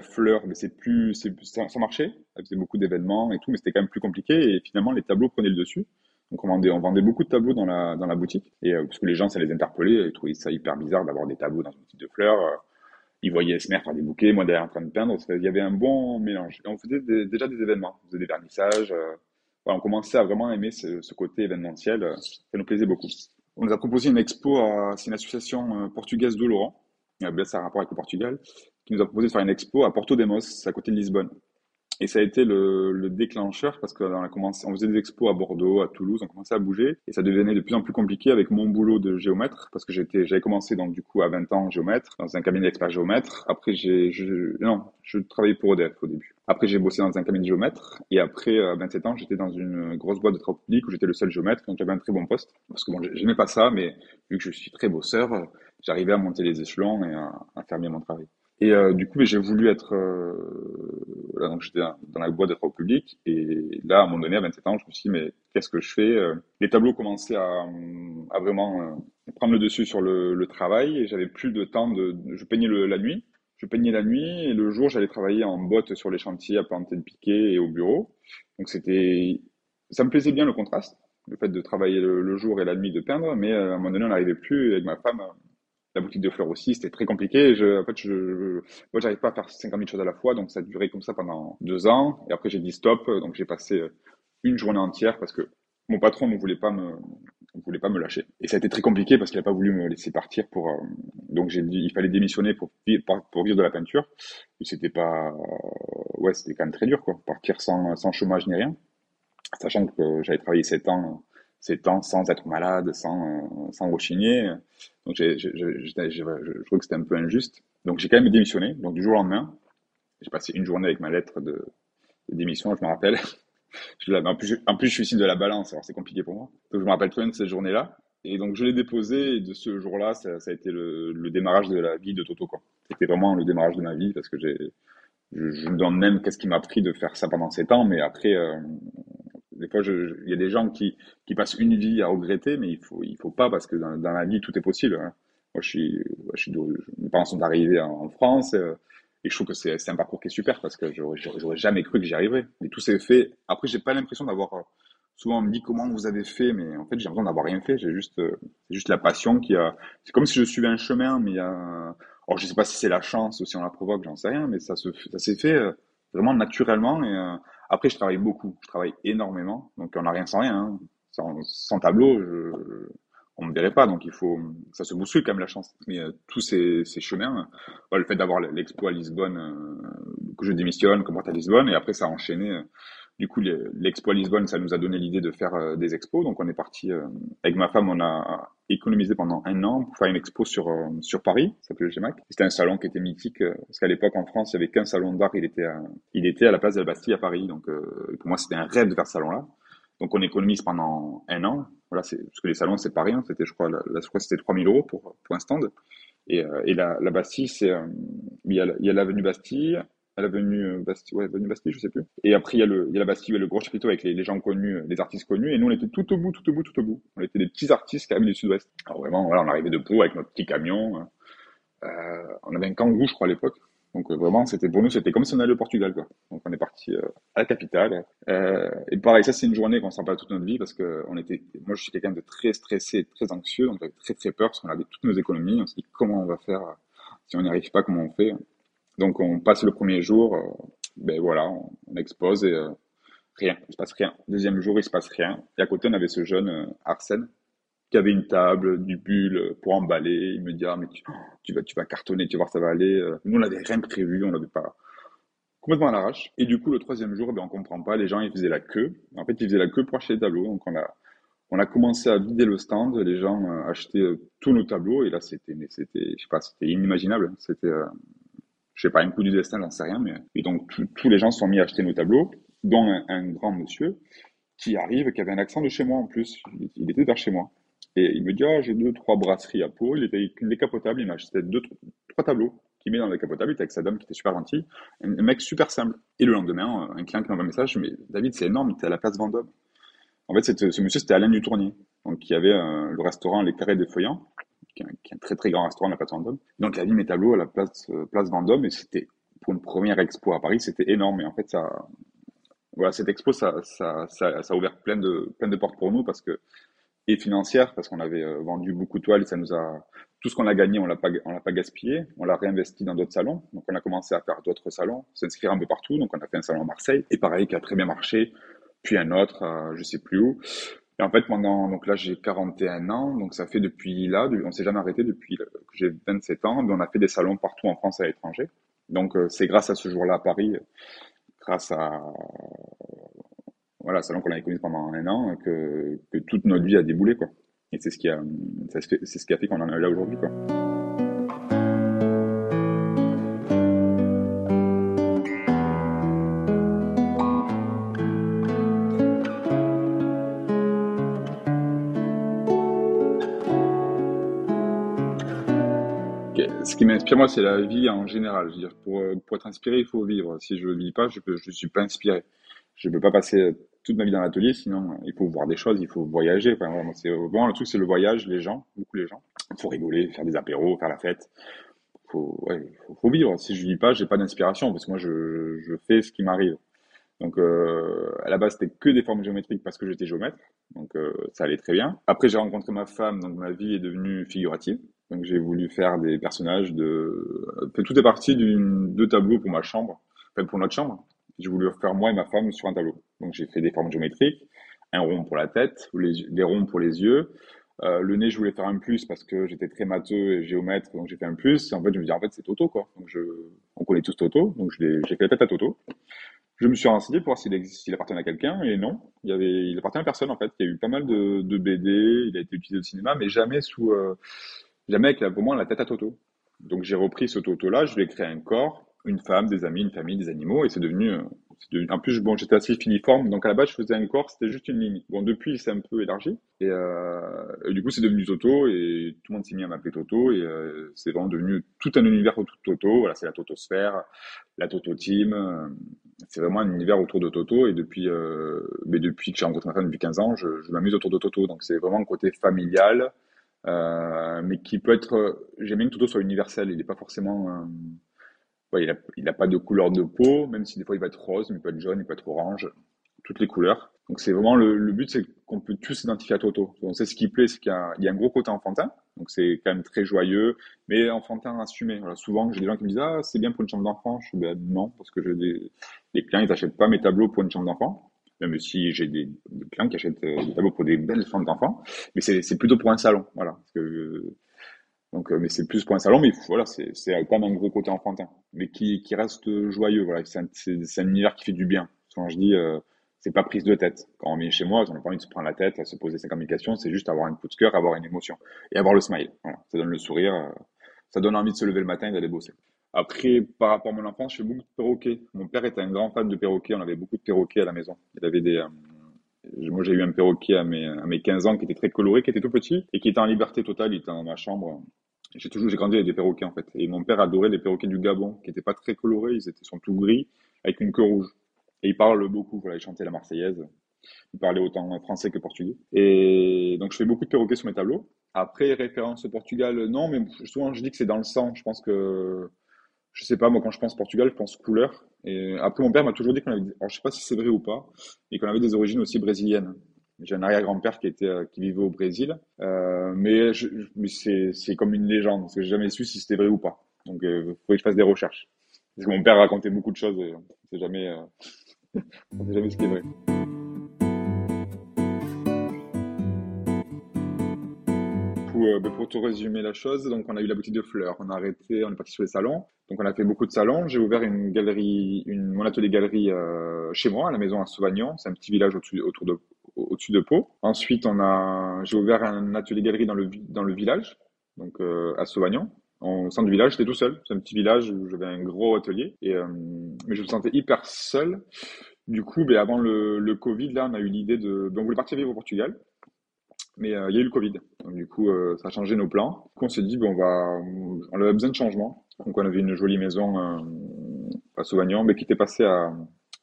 Speaker 2: fleurs, mais c'est plus, c'est, ça, ça marchait. Elle faisait beaucoup d'événements et tout, mais c'était quand même plus compliqué. Et finalement, les tableaux prenaient le dessus. Donc on vendait, on vendait beaucoup de tableaux dans la, dans la boutique, et euh, parce que les gens, ça les interpellait, ils trouvaient ça hyper bizarre d'avoir des tableaux dans une boutique de fleurs. Euh, ils voyaient Esmer faire des bouquets, moi derrière en train de peindre. Il y avait un bon mélange. Et on faisait déjà des événements, on faisait des vernissages. Euh, on commençait à vraiment aimer ce, ce côté événementiel. ça nous plaisait beaucoup. On nous a proposé une expo, c'est une association portugaise de Laurent, ça a un rapport avec le Portugal, qui nous a proposé de faire une expo à Porto Demos, à côté de Lisbonne. Et ça a été le, le déclencheur parce qu'on a commencé, on faisait des expos à Bordeaux, à Toulouse, on commençait à bouger et ça devenait de plus en plus compliqué avec mon boulot de géomètre parce que j'étais, j'avais commencé donc du coup à 20 ans géomètre dans un cabinet d'expert géomètre. Après j'ai, je, non, je travaillais pour EDF au début. Après j'ai bossé dans un cabinet de géomètre et après à 27 ans j'étais dans une grosse boîte de travaux publics où j'étais le seul géomètre donc j'avais un très bon poste parce que bon j'aimais pas ça mais vu que je suis très bosseur, j'arrivais à monter les échelons et à faire bien mon travail. Et euh, du coup, j'ai voulu être euh, là, donc j'étais dans la boîte de travaux publics et là, à un moment donné, à 27 ans, je me suis dit mais qu'est-ce que je fais euh, Les tableaux commençaient à, à vraiment euh, prendre le dessus sur le, le travail. Et j'avais plus de temps de, je peignais le, la nuit, je peignais la nuit. Et le jour, j'allais travailler en botte sur les chantiers à planter de piquet et au bureau. Donc c'était, ça me plaisait bien le contraste, le fait de travailler le, le jour et la nuit de peindre, mais à un moment donné, on n'arrivait plus. Avec ma femme la boutique de fleurs aussi, c'était très compliqué. Je, en fait, je, moi, j'arrive pas à faire 50 000 choses à la fois, donc ça a duré comme ça pendant deux ans. Et après, j'ai dit stop, donc j'ai passé une journée entière parce que mon patron ne voulait pas me, voulait pas me lâcher. Et ça a été très compliqué parce qu'il n'a pas voulu me laisser partir pour, euh, donc j'ai il fallait démissionner pour, vivre de la peinture. C'était pas, ouais, c'était quand même très dur, quoi. Partir sans, sans chômage ni rien. Sachant que j'avais travaillé sept ans, sept ans sans être malade, sans, sans rechigner. Donc, j'ai, je, je, je, je, trouvais que c'était un peu injuste. Donc, j'ai quand même démissionné. Donc, du jour au lendemain, j'ai passé une journée avec ma lettre de, démission, je me rappelle. je en, plus, en plus, je suis signe de la balance, alors c'est compliqué pour moi. Donc, je me rappelle très bien de cette journée-là. Et donc, je l'ai déposé, et de ce jour-là, ça, a été le, le, démarrage de la vie de Toto. Quoi. C'était vraiment le démarrage de ma vie, parce que j'ai, je, je me demande même qu'est-ce qui m'a pris de faire ça pendant sept ans, mais après, euh, des fois, il y a des gens qui, qui passent une vie à regretter, mais il faut, il faut pas parce que dans, dans la vie, tout est possible. Hein. Moi, je suis, je suis, mes parents sont arrivés en, France euh, et je trouve que c'est, un parcours qui est super parce que j'aurais, jamais cru que j'y arriverais. Mais tout s'est fait. Après, j'ai pas l'impression d'avoir. Souvent, on me dit comment vous avez fait, mais en fait, j'ai l'impression d'avoir rien fait. J'ai juste, euh, c'est juste la passion qui a. C'est comme si je suivais un chemin, mais il y a. Alors, je sais pas si c'est la chance ou si on la provoque, j'en sais rien, mais ça se, ça s'est fait euh, vraiment naturellement et après, je travaille beaucoup, je travaille énormément, donc on n'a rien sans rien. Hein. Sans, sans, tableau, je, on me verrait pas, donc il faut, ça se bouscule quand même la chance. Mais euh, tous ces, ces chemins, le fait d'avoir l'expo à Lisbonne, euh, que je démissionne, que moi à Lisbonne, et après ça a enchaîné. Du coup, l'expo à Lisbonne, ça nous a donné l'idée de faire euh, des expos. Donc, on est parti euh, avec ma femme, on a économisé pendant un an pour faire une expo sur euh, sur Paris, ça s'appelait le GEMAC. C'était un salon qui était mythique parce qu'à l'époque en France, il y avait qu'un salon d'art, il était à, il était à la place de la Bastille à Paris. Donc, pour moi, c'était un rêve de faire ce salon-là. Donc on économise pendant un an. Voilà, c'est parce que les salons c'est pas rien. C'était, je crois, la, la c'était 3000 euros pour pour un stand. Et, et la, la Bastille, c'est il y a il y a l'avenue Bastille, à l'avenue Bastille, ouais, Bastille, je sais plus. Et après il y a le il y a la Bastille et le gros chapiteau avec les, gens connus, les artistes connus. Et nous on était tout au bout, tout au bout, tout au bout. On était des petits artistes qui arrivaient du Sud-Ouest. Alors vraiment, on arrivait de Pau avec notre petit camion. Euh, on avait un kangou, je crois, à l'époque. Donc euh, vraiment, c'était pour nous, c'était comme si on allait au Portugal, quoi. Donc on est parti euh, à la capitale. Euh, et pareil, ça c'est une journée qu'on s'en pas toute notre vie parce que on était, moi je suis quelqu'un de très stressé, très anxieux, donc j'avais très très peur parce qu'on avait toutes nos économies. On s'est dit comment on va faire si on n'y arrive pas, comment on fait. Donc on passe le premier jour, ben voilà, on, expose et rien, il se passe rien. Deuxième jour, il se passe rien. Et à côté, on avait ce jeune Arsène qui avait une table, du bulle pour emballer. Il me dit, ah, mais tu, vas, tu vas cartonner, tu vas voir, ça va aller. Nous, on n'avait rien prévu, on n'avait pas complètement à l'arrache. Et du coup, le troisième jour, ben, on comprend pas. Les gens, ils faisaient la queue. En fait, ils faisaient la queue pour acheter des tableaux. Donc, on a, on a commencé à vider le stand. Les gens euh, achetaient euh, tous nos tableaux. Et là, c'était, c'était, je sais pas, c'était inimaginable. C'était, euh, je sais pas, un coup du destin, j'en sais rien. Mais, et donc, tous les gens se sont mis à acheter nos tableaux, dont un, grand monsieur qui arrive, qui avait un accent de chez moi en plus. Il, était vers chez moi. Et il me dit, ah, j'ai deux, trois brasseries à peau. Il était décapotable. Il m'a acheté deux, trois tableaux qu'il met dans le décapotable. Il était avec sa dame qui était super gentille. Un, mec super simple. Et le lendemain, un client qui m'envoie un message, mais David, c'est énorme, tu es à la place Vendôme. En fait, ce monsieur, c'était Alain Dutournier. Donc, qui avait euh, le restaurant Les Carrés des Feuillants, qui est, un, très très grand restaurant à la place Vendôme. Donc, il a mis mes tableaux à la place, euh, place Vendôme et c'était, pour une première expo à Paris, c'était énorme. Et en fait, ça, voilà, cette expo, ça, ça, ça, ça a ouvert plein de, plein de portes pour nous parce que et financière parce qu'on avait euh, vendu beaucoup de toiles et ça nous a tout ce qu'on a gagné on l'a pas l'a pas gaspillé. On l'a réinvesti dans d'autres salons. Donc on a commencé à faire d'autres salons s'inscrire un peu partout. Donc on a fait un salon à Marseille. Et pareil qui a très bien marché. Puis un autre à je sais plus où et en fait pendant donc là j'ai 41 ans donc ça fait depuis là on s'est jamais arrêté depuis que j'ai 27 ans on a fait des salons partout en France et à l'étranger donc euh, c'est grâce à ce jour-là à Paris grâce à voilà, salon qu'on a connu pendant un an, que, que, toute notre vie a déboulé, quoi. Et c'est ce qui a, c'est ce qui a fait qu'on en est là aujourd'hui, quoi. Ce qui m'inspire moi, c'est la vie en général. Je veux dire, pour, pour être inspiré, il faut vivre. Si je ne vis pas, je ne suis pas inspiré. Je ne peux pas passer toute ma vie dans l'atelier, sinon il faut voir des choses, il faut voyager. Enfin, vraiment, le truc, c'est le voyage, les gens, beaucoup les gens. Il faut rigoler, faire des apéros, faire la fête. Ouais, faut, vivre. Si je vis pas, j'ai pas d'inspiration parce que moi je, fais ce qui m'arrive. Donc euh, à la base c'était que des formes géométriques parce que j'étais géomètre, donc euh, ça allait très bien. Après j'ai rencontré ma femme, donc ma vie est devenue figurative. Donc j'ai voulu faire des personnages de, tout est parti d'une deux tableaux pour ma chambre, enfin pour notre chambre. J'ai voulu faire moi et ma femme sur un tableau. Donc j'ai fait des formes géométriques, un rond pour la tête, les, des ronds pour les yeux. Euh, le nez, je voulais faire un plus parce que j'étais très matheux et géomètre, donc j'ai fait un plus. Et en fait, je me dis en fait c'est Toto quoi. Donc je, on connaît tous Toto, donc j'ai fait la tête à Toto. Je me suis renseigné pour voir s'il appartenait à quelqu'un, et non, il avait, il appartient à personne en fait. Il y a eu pas mal de, de BD, il a été utilisé au cinéma, mais jamais sous, euh, jamais avec pour moi la tête à Toto. Donc j'ai repris ce Toto-là, je lui ai créé un corps, une femme, des amis, une famille, des animaux, et c'est devenu, euh, en plus, bon, j'étais assez filiforme, donc à la base, je faisais un corps, c'était juste une ligne. Bon, depuis, il s'est un peu élargi, et, euh, du coup, c'est devenu Toto, et tout le monde s'est mis à m'appeler Toto, et euh, c'est vraiment devenu tout un univers autour de Toto. Voilà, c'est la Totosphère, la Toto Team, c'est vraiment un univers autour de Toto, et depuis, mais depuis que j'ai rencontré ma femme depuis 15 ans, je, je m'amuse autour de Toto, donc c'est vraiment un côté familial, euh, mais qui peut être, j'aime bien que Toto soit universel, il n'est pas forcément ouais, il, a, il a pas de couleur de peau, même si des fois il va être rose, mais il peut être jaune, il peut être orange, toutes les couleurs. Donc c'est vraiment le, but, c'est qu'on peut tous s'identifier à Toto. Donc c'est ce qui plaît, c'est qu'il y, a un gros côté enfantin, donc c'est quand même très joyeux, mais enfantin assumé. Voilà, souvent j'ai des gens qui me disent ah c'est bien pour une chambre d'enfant. Je dis ben, non parce que j'ai des les clients ils achètent pas mes tableaux pour une chambre d'enfant. Même si j'ai des, clients qui achètent euh, des tableaux pour des belles chambres d'enfants, mais c'est plutôt pour un salon, voilà. Parce que donc, euh, mais c'est plus pour un salon, mais voilà, c'est quand même un gros côté enfantin, mais qui, qui reste joyeux. Voilà, c'est un, un, univers qui fait du bien. Quand je dis, euh, c'est pas prise de tête. Quand on vient chez moi, on n'a pas envie de se prendre la tête, à se poser sa communication, c'est juste avoir un coup de cœur, avoir une émotion et avoir le smile. Voilà, ça donne le sourire, euh, ça donne envie de se lever le matin et d'aller bosser. Après, par rapport à mon enfance, je fais beaucoup de perroquets. Mon père était un grand fan de perroquets. On avait beaucoup de perroquets à la maison. Il avait des, euh, moi, j'ai eu un perroquet à mes, à mes 15 ans qui était très coloré, qui était tout petit et qui était en liberté totale. Il était dans ma chambre. J'ai toujours, j'ai grandi avec des perroquets, en fait. Et mon père adorait les perroquets du Gabon, qui n'étaient pas très colorés. Ils étaient, sont tout gris, avec une queue rouge. Et il parle beaucoup. Voilà, il chantait la Marseillaise. Il parlait autant français que portugais. Et donc, je fais beaucoup de perroquets sur mes tableaux. Après, référence au Portugal, non, mais souvent, je dis que c'est dans le sang. Je pense que, je sais pas, moi, quand je pense Portugal, je pense couleur. Et après, mon père m'a toujours dit qu'on avait, alors je sais pas si c'est vrai ou pas, mais qu'on avait des origines aussi brésiliennes. J'ai un arrière-grand-père qui était, euh, qui vivait au Brésil, euh, mais, c'est, c'est comme une légende, parce que j'ai jamais su si c'était vrai ou pas. Donc, il euh, faut que je fasse des recherches. Parce que mon père racontait beaucoup de choses et on sait jamais, euh, sait jamais ce qui est vrai. Euh, ben, pour tout résumer la chose, donc on a eu la boutique de fleurs, on a arrêté, on est parti sur les salons. Donc on a fait beaucoup de salons. J'ai ouvert une galerie, une, mon atelier galerie euh, chez moi, à la maison à Sauvagnon. C'est un petit village au-dessus, de, de Pau. Ensuite, on a, j'ai ouvert un atelier galerie dans le, village, donc euh, à Sauvagnon. Au centre du village, j'étais tout seul. C'est un petit village où j'avais un gros atelier. Et, mais je me sentais hyper seul. Du coup, ben, avant le, le Covid, là, on a eu l'idée de... Ben, on voulait partir vivre au Portugal. Mais euh, il y a eu le Covid. Donc, du coup, euh, ça a changé nos plans. On s'est dit, bon, on va, on avait besoin de changement. Donc, on avait une jolie maison euh, à Sauvagnon, mais qui était passée à,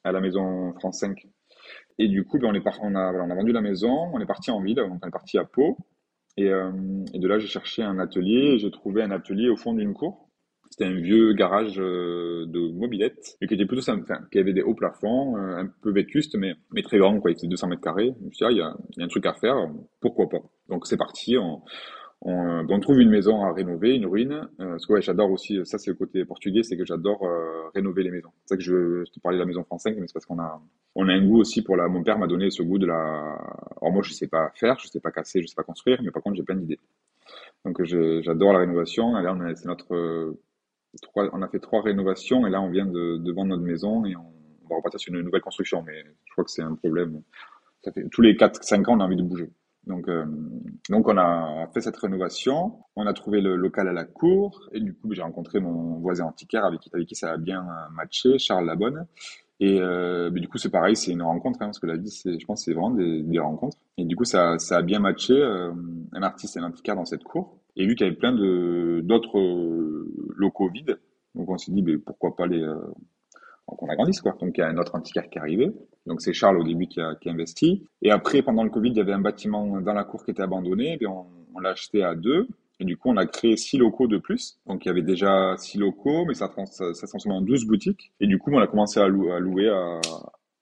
Speaker 2: à la maison France 5. Et du coup, ben, on, est par, on, a, on a vendu la maison, on est parti en ville, donc on est parti à Pau. Et, euh, et de là, j'ai cherché un atelier. J'ai trouvé un atelier au fond d'une cour. C'était un vieux garage euh, de mobilette, mais qui était plutôt simple, enfin, qui avait des hauts plafonds, euh, un peu vétustes, mais, mais très grand, quoi. Il faisait 200 mètres carrés. Je me suis dit, ah, il y a, y a un truc à faire, pourquoi pas? Donc c'est parti, on, on, on, trouve une maison à rénover, une ruine. Euh, parce que ouais, j'adore aussi, ça c'est le côté portugais, c'est que j'adore euh, rénover les maisons. C'est ça que je, te parlais de la maison française, mais c'est parce qu'on a, on a un goût aussi pour la. Mon père m'a donné ce goût de la. Alors moi je sais pas faire, je sais pas casser, je sais pas construire, mais par contre j'ai plein d'idées. Donc j'adore la rénovation. Et c'est notre on a fait trois rénovations et là on vient de, de vendre notre maison et on, va repartir sur une nouvelle construction. Mais je crois que c'est un problème. Tous les 4-5 ans, on a envie de bouger. Donc, euh, donc on a fait cette rénovation, on a trouvé le local à la cour et du coup j'ai rencontré mon voisin antiquaire avec avec qui ça a bien matché, Charles Labonne. Et euh, du coup c'est pareil, c'est une rencontre hein, parce que la vie, c'est, je pense, c'est vraiment des, des, rencontres. Et du coup ça, ça a bien matché euh, un artiste et un antiquaire dans cette cour. Et vu qu'il y avait plein de d'autres euh, locaux vides, donc on s'est dit, mais pourquoi pas les, euh, qu'on agrandisse quoi. Donc il y a un autre antiquaire qui est arrivé. Donc c'est Charles au début qui a, qui a, investi. Et après, pendant le Covid, il y avait un bâtiment dans la cour qui était abandonné. Et on, on l'a acheté à deux. Et du coup, on a créé six locaux de plus. Donc, il y avait déjà six locaux, mais ça, ça, ça transformé en douze boutiques. Et du coup, on a commencé à, louer à, louer à,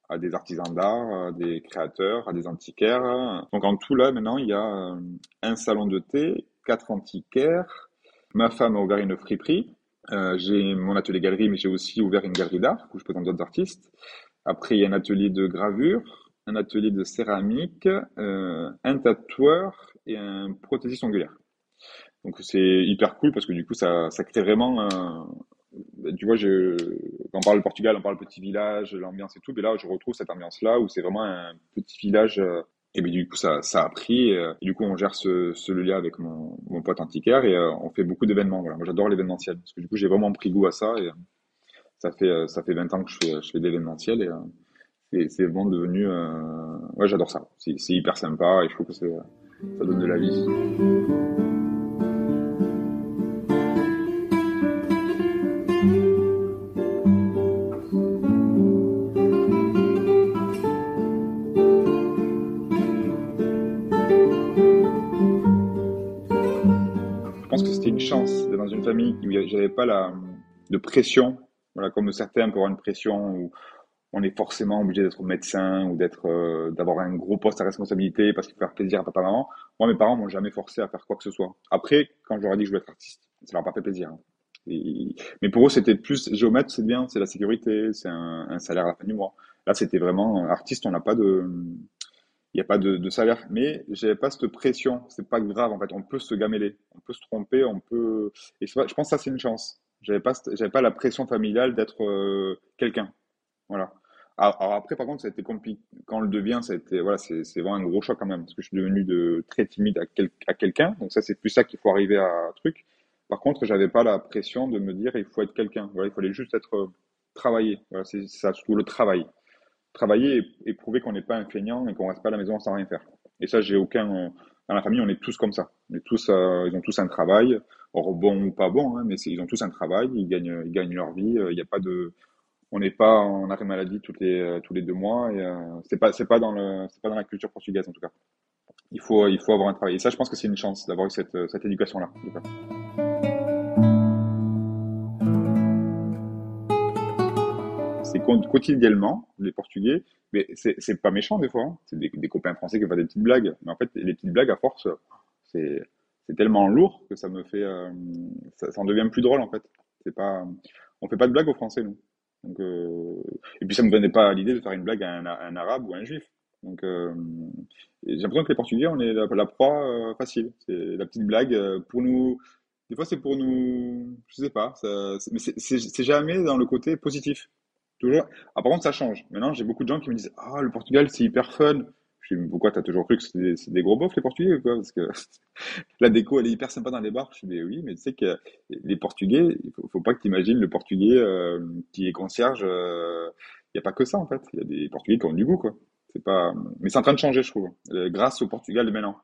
Speaker 2: à des artisans d'art, à des créateurs, à des antiquaires. Donc, en tout, là, maintenant, il y a euh, un salon de thé, quatre antiquaires. Ma femme a ouvert une friperie. Euh, j'ai mon atelier galerie, mais j'ai aussi ouvert une galerie d'art où je présente d'autres artistes. Après, il y a un atelier de gravure, un atelier de céramique, euh, un tatoueur et un prothésiste ongulaire. Donc c'est hyper cool parce que du coup ça, crée vraiment un, tu vois, quand on parle Portugal, on parle petit village, l'ambiance et tout, mais là je retrouve cette ambiance-là où c'est vraiment un petit village euh, et bien du coup ça, ça a pris et, et, du coup on gère ce, ce lien avec mon, mon pote antiquaire et euh, on fait beaucoup d'événements. Voilà. Moi j'adore l'événementiel parce que du coup j'ai vraiment pris goût à ça et ça fait euh, ça fait 20 ans que je fais je fais de l'événementiel et euh, c'est vraiment devenu ouais j'adore ça. C'est hyper sympa et je trouve que ça donne de la vie. Famille où j'avais pas la de pression, voilà, comme certains peuvent avoir une pression où on est forcément obligé d'être médecin ou d'être euh, d'avoir un gros poste à responsabilité parce qu'il faut faire plaisir à papa maman. Moi, mes parents m'ont jamais forcé à faire quoi que ce soit. Après, quand ai dit que je voulais être artiste, ça leur a pas fait plaisir. Hein. Mais pour eux, c'était plus géomètre, c'est bien, c'est la sécurité, c'est un, un, salaire à la fin du mois. Là, c'était vraiment artiste, on n'a pas de il n'y a pas de, de salaire, mais j'avais pas cette pression. C'est pas grave en fait. On peut se gameler, on peut se tromper, on peut. Et je, pense que ça c'est une chance. J'avais pas, j'avais pas la pression familiale d'être euh, quelqu'un. Voilà. Alors, après, par contre, ça a été compliqué. Quand on le devient, ça a été, voilà, c'est, c'est vraiment un gros choc quand même, parce que je suis devenu de très timide à, quel, à quelqu'un. Donc ça, c'est plus ça qu'il faut arriver à truc. Par contre, j'avais pas la pression de me dire il faut être quelqu'un. Voilà, il fallait juste être euh, travailler. Voilà, c'est ça, surtout le travail. Travailler et, prouver qu'on n'est pas un feignant et qu'on reste pas à la maison sans rien faire. Et ça, j'ai aucun. Dans la famille, on est tous comme ça. Tous, ils ont tous un travail, or bon ou pas bon, hein, mais ils ont tous un travail, ils gagnent, ils gagnent leur vie. Il n'y a pas de, on n'est pas en arrêt maladie toutes les tous les deux mois et euh, c'est pas c'est pas dans le c'est pas dans la culture portugaise en tout cas. Il faut il faut avoir un travail. Et ça, je pense que c'est une chance d'avoir eu cette cette éducation là. Quotidiennement les Portugais, mais c'est pas méchant des fois. Hein. C'est des, copains français qui font des petites blagues, mais en fait les petites blagues à force, c'est tellement lourd que ça me fait euh, ça, en devient plus drôle en fait. C'est pas on fait pas de blagues aux Français nous. Euh, et puis ça me venait pas l'idée de faire une blague à un, arabe ou un juif. Donc euh, j'ai l'impression que les Portugais, on est la, proie facile. C'est la petite blague pour nous. Des fois, c'est pour nous. Je sais pas. Mais c'est jamais dans le côté positif. Toujours. Ah, par contre, ça change. Maintenant, j'ai beaucoup de gens qui me disent Ah, le Portugal, c'est hyper fun. Je dis, pourquoi t'as toujours cru que c'était des, gros bofs, les Portugais, quoi? Parce que la déco, elle est hyper sympa dans les bars. Je dis, mais oui, mais tu sais que les Portugais, il faut, faut pas que tu imagines le Portugais euh, qui est concierge. Il euh, n'y a pas que ça, en fait. Il y a des Portugais qui ont du goût, quoi. C'est pas, mais c'est en train de changer, je trouve, euh, grâce au Portugal de maintenant.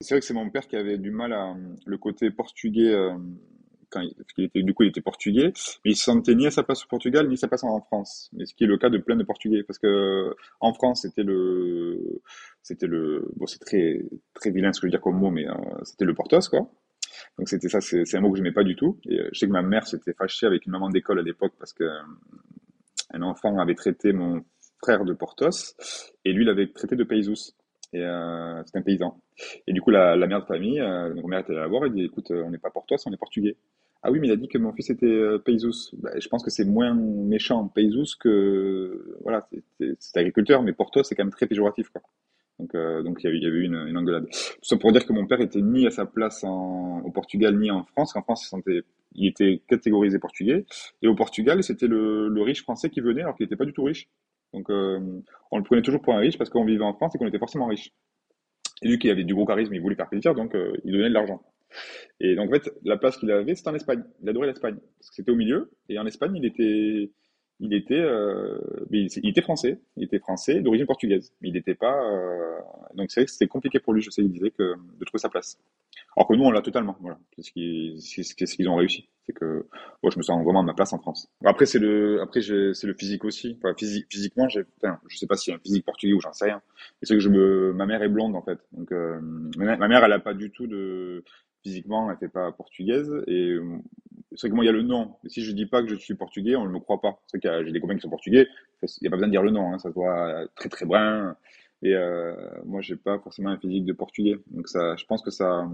Speaker 2: C'est vrai que c'est mon père qui avait du mal à le côté portugais du coup, il était portugais, mais il se sentait ni à sa place au Portugal, ni à sa place en France. Mais ce qui est le cas de plein de Portugais, parce que en France, c'était le, c'était le, bon, c'est très, très vilain ce que je veux dire comme mot, mais euh, c'était le Portos, quoi. Donc c'était ça, c'est un mot que je n'aimais pas du tout. Euh, je sais que ma mère s'était fâchée avec une maman d'école à l'époque parce que euh, un enfant avait traité mon frère de Portos et lui l'avait traité de Paisous. Et euh, un paysan. Et du coup, la, mère de famille, euh, donc mère était allée la voir et dit, écoute, on n'est pas Portos, on est portugais. Ah oui, mais il a dit que mon fils était euh, bah, je pense que c'est moins méchant Paisous que voilà, c'est agriculteur, mais Porto c'est quand même très péjoratif quoi. Donc euh, donc il y, avait, il y eu une, une engueulade. Tout ça pour dire que mon père était ni à sa place en, au Portugal ni en France. En France, il, sentait, il était catégorisé portugais et au Portugal, c'était le, le riche français qui venait alors qu'il n'était pas du tout riche. Donc euh, on le prenait toujours pour un riche parce qu'on vivait en France et qu'on était forcément riche. Et lui qui avait du gros charisme, il voulait faire plaisir, donc euh, il donnait de l'argent. Et donc, en fait, la place qu'il avait, c'était en Espagne. Il adorait l'Espagne. Parce que c'était au milieu. Et en Espagne, il était, il était, euh, il, était français. Il était français d'origine portugaise. Mais il n'était pas, euh, donc c'est vrai que c'était compliqué pour lui, je sais, il disait que, de trouver sa place. Alors que nous, on l'a totalement, voilà. C'est ce qu'ils, ce qu'ils ont réussi. C'est que, moi, je me sens vraiment à ma place en France. Après, c'est le, après, c'est le physique aussi. Enfin, physique, physiquement, j'ai, enfin, je sais pas s'il y a un physique portugais ou j'en sais rien. Mais c'est que je me, ma mère est blonde, en fait. Donc, euh, ma mère, elle a pas du tout de, physiquement, elle n'était pas portugaise. Et c'est que moi, il y a le. Mais si je dis pas que je suis portugais, on ne me croit pas. C'est que j'ai des copains qui sont portugais. Il n'y a pas besoin de dire le nom. Hein, ça se voit très très brun. Et euh, moi, j'ai pas forcément un physique de portugais. Donc ça, je pense que ça.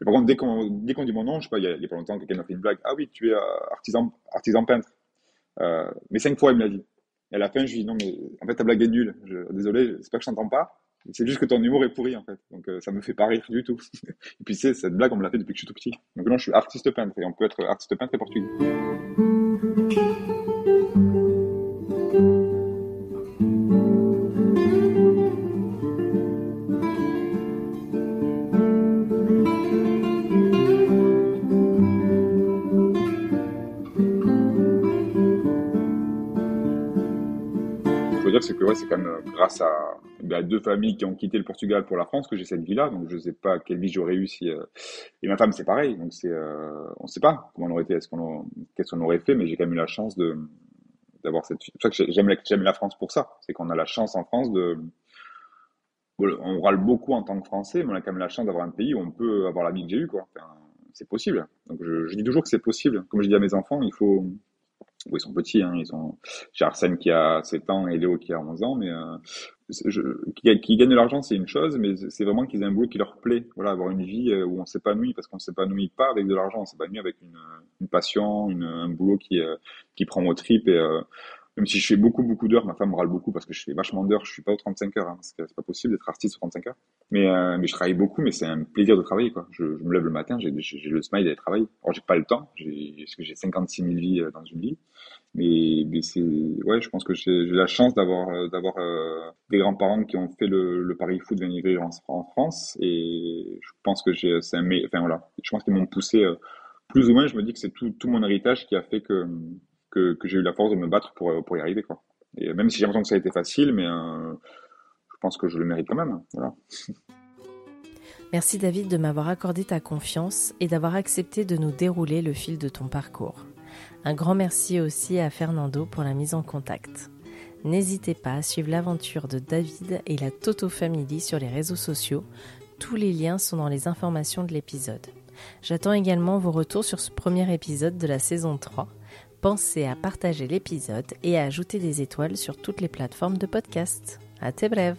Speaker 2: Mais par contre, dès qu'on qu'on dit mon nom, je sais pas, il y a, pas longtemps, quelqu'un m'a fait une blague. Ah oui, tu es euh, artisan artisan peintre. Euh, mais cinq fois, il me l'a dit. Et à la fin, je lui dis non, mais en fait, ta blague est nulle. Je, désolé, pas que je t'entends pas. C'est juste que ton humour est pourri en fait, donc euh, ça me fait pas rire du tout. et puis c'est cette blague on me l'a fait depuis que je suis tout petit. Donc là je suis artiste peintre et on peut être artiste peintre et portugais. c'est que ouais, c'est quand même euh, grâce à, bah, deux familles qui ont quitté le Portugal pour la France que j'ai cette vie-là. Donc je sais pas quelle vie j'aurais eu si. Euh, et ma femme c'est pareil. Donc c'est, euh... on sait pas comment on aurait été, est-ce qu'on qu'est-ce qu'on aurait fait, mais j'ai quand même eu la chance de d'avoir cette. C'est pour ça que j'aime la... j'aime la France pour ça. C'est qu'on a la chance en France de. On râle beaucoup en tant que Français, mais on a quand même la chance d'avoir un pays où on peut avoir la vie que j'ai eue, quoi. c'est possible. Donc je, je dis toujours que c'est possible. Comme je dis à mes enfants, il faut ils sont petits, hein, ils. J'ai Arsène qui a 7 ans et Léo qui a 11 ans, mais euh, je, qui, qui gagnent de l'argent, c'est une chose, mais c'est vraiment qu'ils aient un boulot qui leur plaît. Voilà, avoir une vie euh, où on s'épanouit, parce qu'on s'épanouit pas avec de l'argent, on s'épanouit avec une, une passion, une, un boulot qui, euh, qui prend au tripes et euh, même si je fais beaucoup, beaucoup d'heures, ma femme me râle beaucoup parce que je fais vachement d'heures, je suis pas aux 35 heures, hein, parce c'est pas possible d'être artiste aux 35 heures. Mais, euh, mais je travaille beaucoup, mais c'est un plaisir de travailler, quoi. Je, je me lève le matin, j'ai, le smile d'aller travailler. Alors, j'ai pas le temps, parce que j'ai 56 000 vies euh, dans une vie. Mais, mais c'est, ouais, je pense que j'ai, la chance d'avoir, euh, d'avoir euh, des grands-parents qui ont fait le, le pari fou de venir en, en, France. Et je pense que j'ai, c'est un, enfin voilà, je pense qu'ils m'ont poussé, plus ou moins, je me dis que c'est tout, tout mon héritage qui a fait que, j'ai eu la force de me battre pour, pour y arriver. Même si j'ai l'impression que ça a été facile, mais je pense que je le mérite quand même. Voilà.
Speaker 1: Merci David de m'avoir accordé ta confiance et d'avoir accepté de nous dérouler le fil de ton parcours. Un grand merci aussi à Fernando pour la mise en contact. N'hésitez pas à suivre l'aventure de David et la Toto Family sur les réseaux sociaux. Tous les liens sont dans les informations de l'épisode. J'attends également vos retours sur ce premier épisode de la saison 3. Pensez à partager l'épisode et à ajouter des étoiles sur toutes les plateformes de podcast. À tes brèves